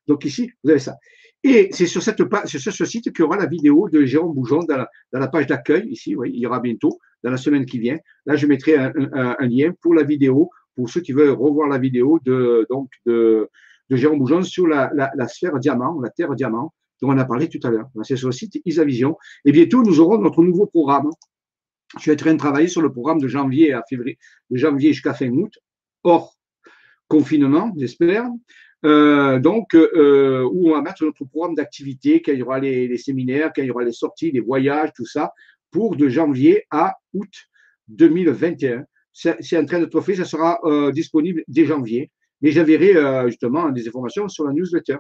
Donc ici, vous avez ça. Et c'est sur, cette sur ce site qu'il y aura la vidéo de Jérôme Boujon dans la, page d'accueil, ici, il y aura bientôt, dans la semaine qui vient. Là, je mettrai un, lien pour la vidéo, pour ceux qui veulent revoir la vidéo de, donc de, de Jérôme Boujon sur la, la sphère diamant, la terre diamant, dont on a parlé tout à l'heure. C'est sur le site Isavision. Et bientôt, nous aurons notre nouveau programme. Je suis en train de travailler sur le programme de janvier à février, de janvier jusqu'à fin août, hors confinement, j'espère. Euh, donc, euh, où on va mettre notre programme d'activité, qu'il y aura les, séminaires, qu'il y aura les sorties, les voyages, tout ça, pour de janvier à août 2021. C'est en train d'être fait, ça sera euh, disponible dès janvier. Mais j'enverrai justement des informations sur la newsletter.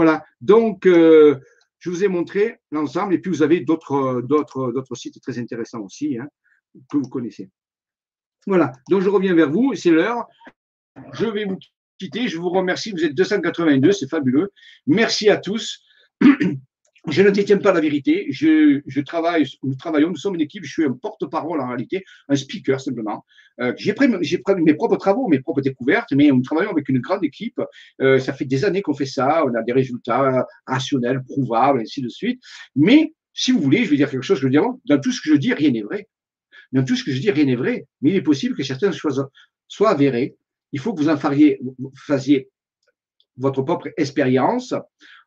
Voilà. Donc, euh, je vous ai montré l'ensemble et puis vous avez d'autres, d'autres, d'autres sites très intéressants aussi hein, que vous connaissez. Voilà. Donc, je reviens vers vous. C'est l'heure. Je vais vous quitter. Je vous remercie. Vous êtes 282. C'est fabuleux. Merci à tous. *clears throat* Je ne détiens pas la vérité. Je, je, travaille, nous travaillons, nous sommes une équipe. Je suis un porte-parole en réalité, un speaker simplement. Euh, j'ai pris, pris mes propres travaux, mes propres découvertes, mais nous travaillons avec une grande équipe. Euh, ça fait des années qu'on fait ça. On a des résultats rationnels, prouvables, ainsi de suite. Mais si vous voulez, je vais dire quelque chose. Je veux dire, dans tout ce que je dis, rien n'est vrai. Dans tout ce que je dis, rien n'est vrai. Mais il est possible que certaines soient, soient avérées. Il faut que vous en fassiez votre propre expérience,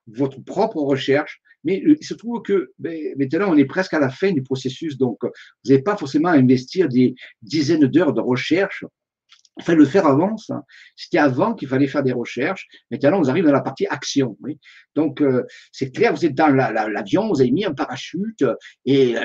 votre propre recherche mais il se trouve que ben, maintenant, on est presque à la fin du processus, donc vous n'avez pas forcément à investir des dizaines d'heures de recherche il fallait le faire avant, ça. C'était avant qu'il fallait faire des recherches. Maintenant, on arrive dans la partie action. Oui. Donc, euh, c'est clair, vous êtes dans l'avion, vous avez mis un parachute et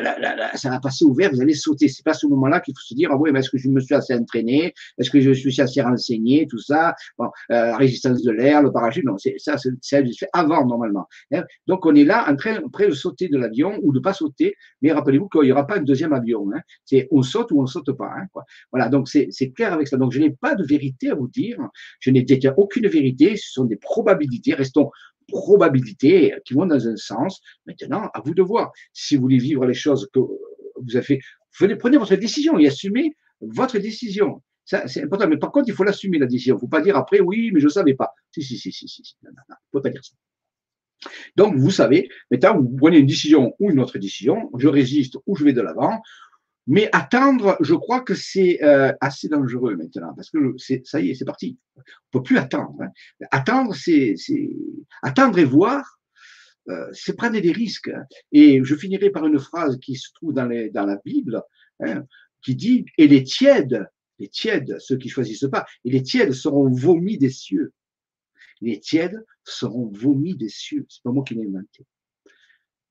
ça va passer ouvert, vous allez sauter. C'est pas ce moment-là qu'il faut se dire, ah oui, mais est-ce que je me suis assez entraîné? Est-ce que je suis assez renseigné? Tout ça. Bon, euh, résistance de l'air, le parachute, non, c'est ça, c'est avant, normalement. Hein. Donc, on est là, en train, prêt de sauter de l'avion ou de pas sauter, mais rappelez-vous qu'il n'y aura pas un deuxième avion. Hein. C'est on saute ou on saute pas. Hein, quoi. Voilà, donc c'est clair avec ça. Je n'ai pas de vérité à vous dire. Je n'ai aucune vérité. Ce sont des probabilités. Restons probabilités qui vont dans un sens. Maintenant, à vous de voir. Si vous voulez vivre les choses que vous avez fait, prenez votre décision et assumez votre décision. C'est important. Mais par contre, il faut l'assumer, la décision. Il ne faut pas dire après, oui, mais je ne savais pas. Si, si, si, si, si. Non, non, non. Faut pas dire ça. Donc, vous savez, maintenant, vous prenez une décision ou une autre décision, je résiste ou je vais de l'avant, mais attendre, je crois que c'est euh, assez dangereux maintenant, parce que ça y est, c'est parti. On peut plus attendre. Hein. Attendre, c'est attendre et voir, euh, c'est prendre des risques. Et je finirai par une phrase qui se trouve dans, les, dans la Bible, hein, qui dit Et les tièdes, les tièdes, ceux qui choisissent pas, et les tièdes seront vomis des cieux. Les tièdes seront vomis des cieux. C'est pas moi qui l'ai inventé.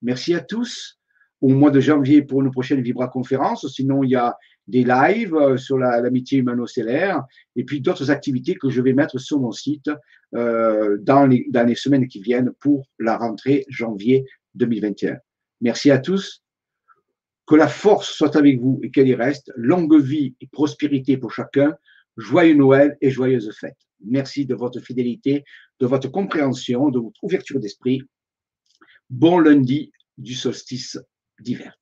Merci à tous au mois de janvier pour une prochaine Vibra conférence. Sinon, il y a des lives euh, sur l'amitié humano-stellaire et puis d'autres activités que je vais mettre sur mon site euh, dans, les, dans les semaines qui viennent pour la rentrée janvier 2021. Merci à tous. Que la force soit avec vous et qu'elle y reste. Longue vie et prospérité pour chacun. Joyeux Noël et joyeuses fêtes. Merci de votre fidélité, de votre compréhension, de votre ouverture d'esprit. Bon lundi du solstice d'hiver.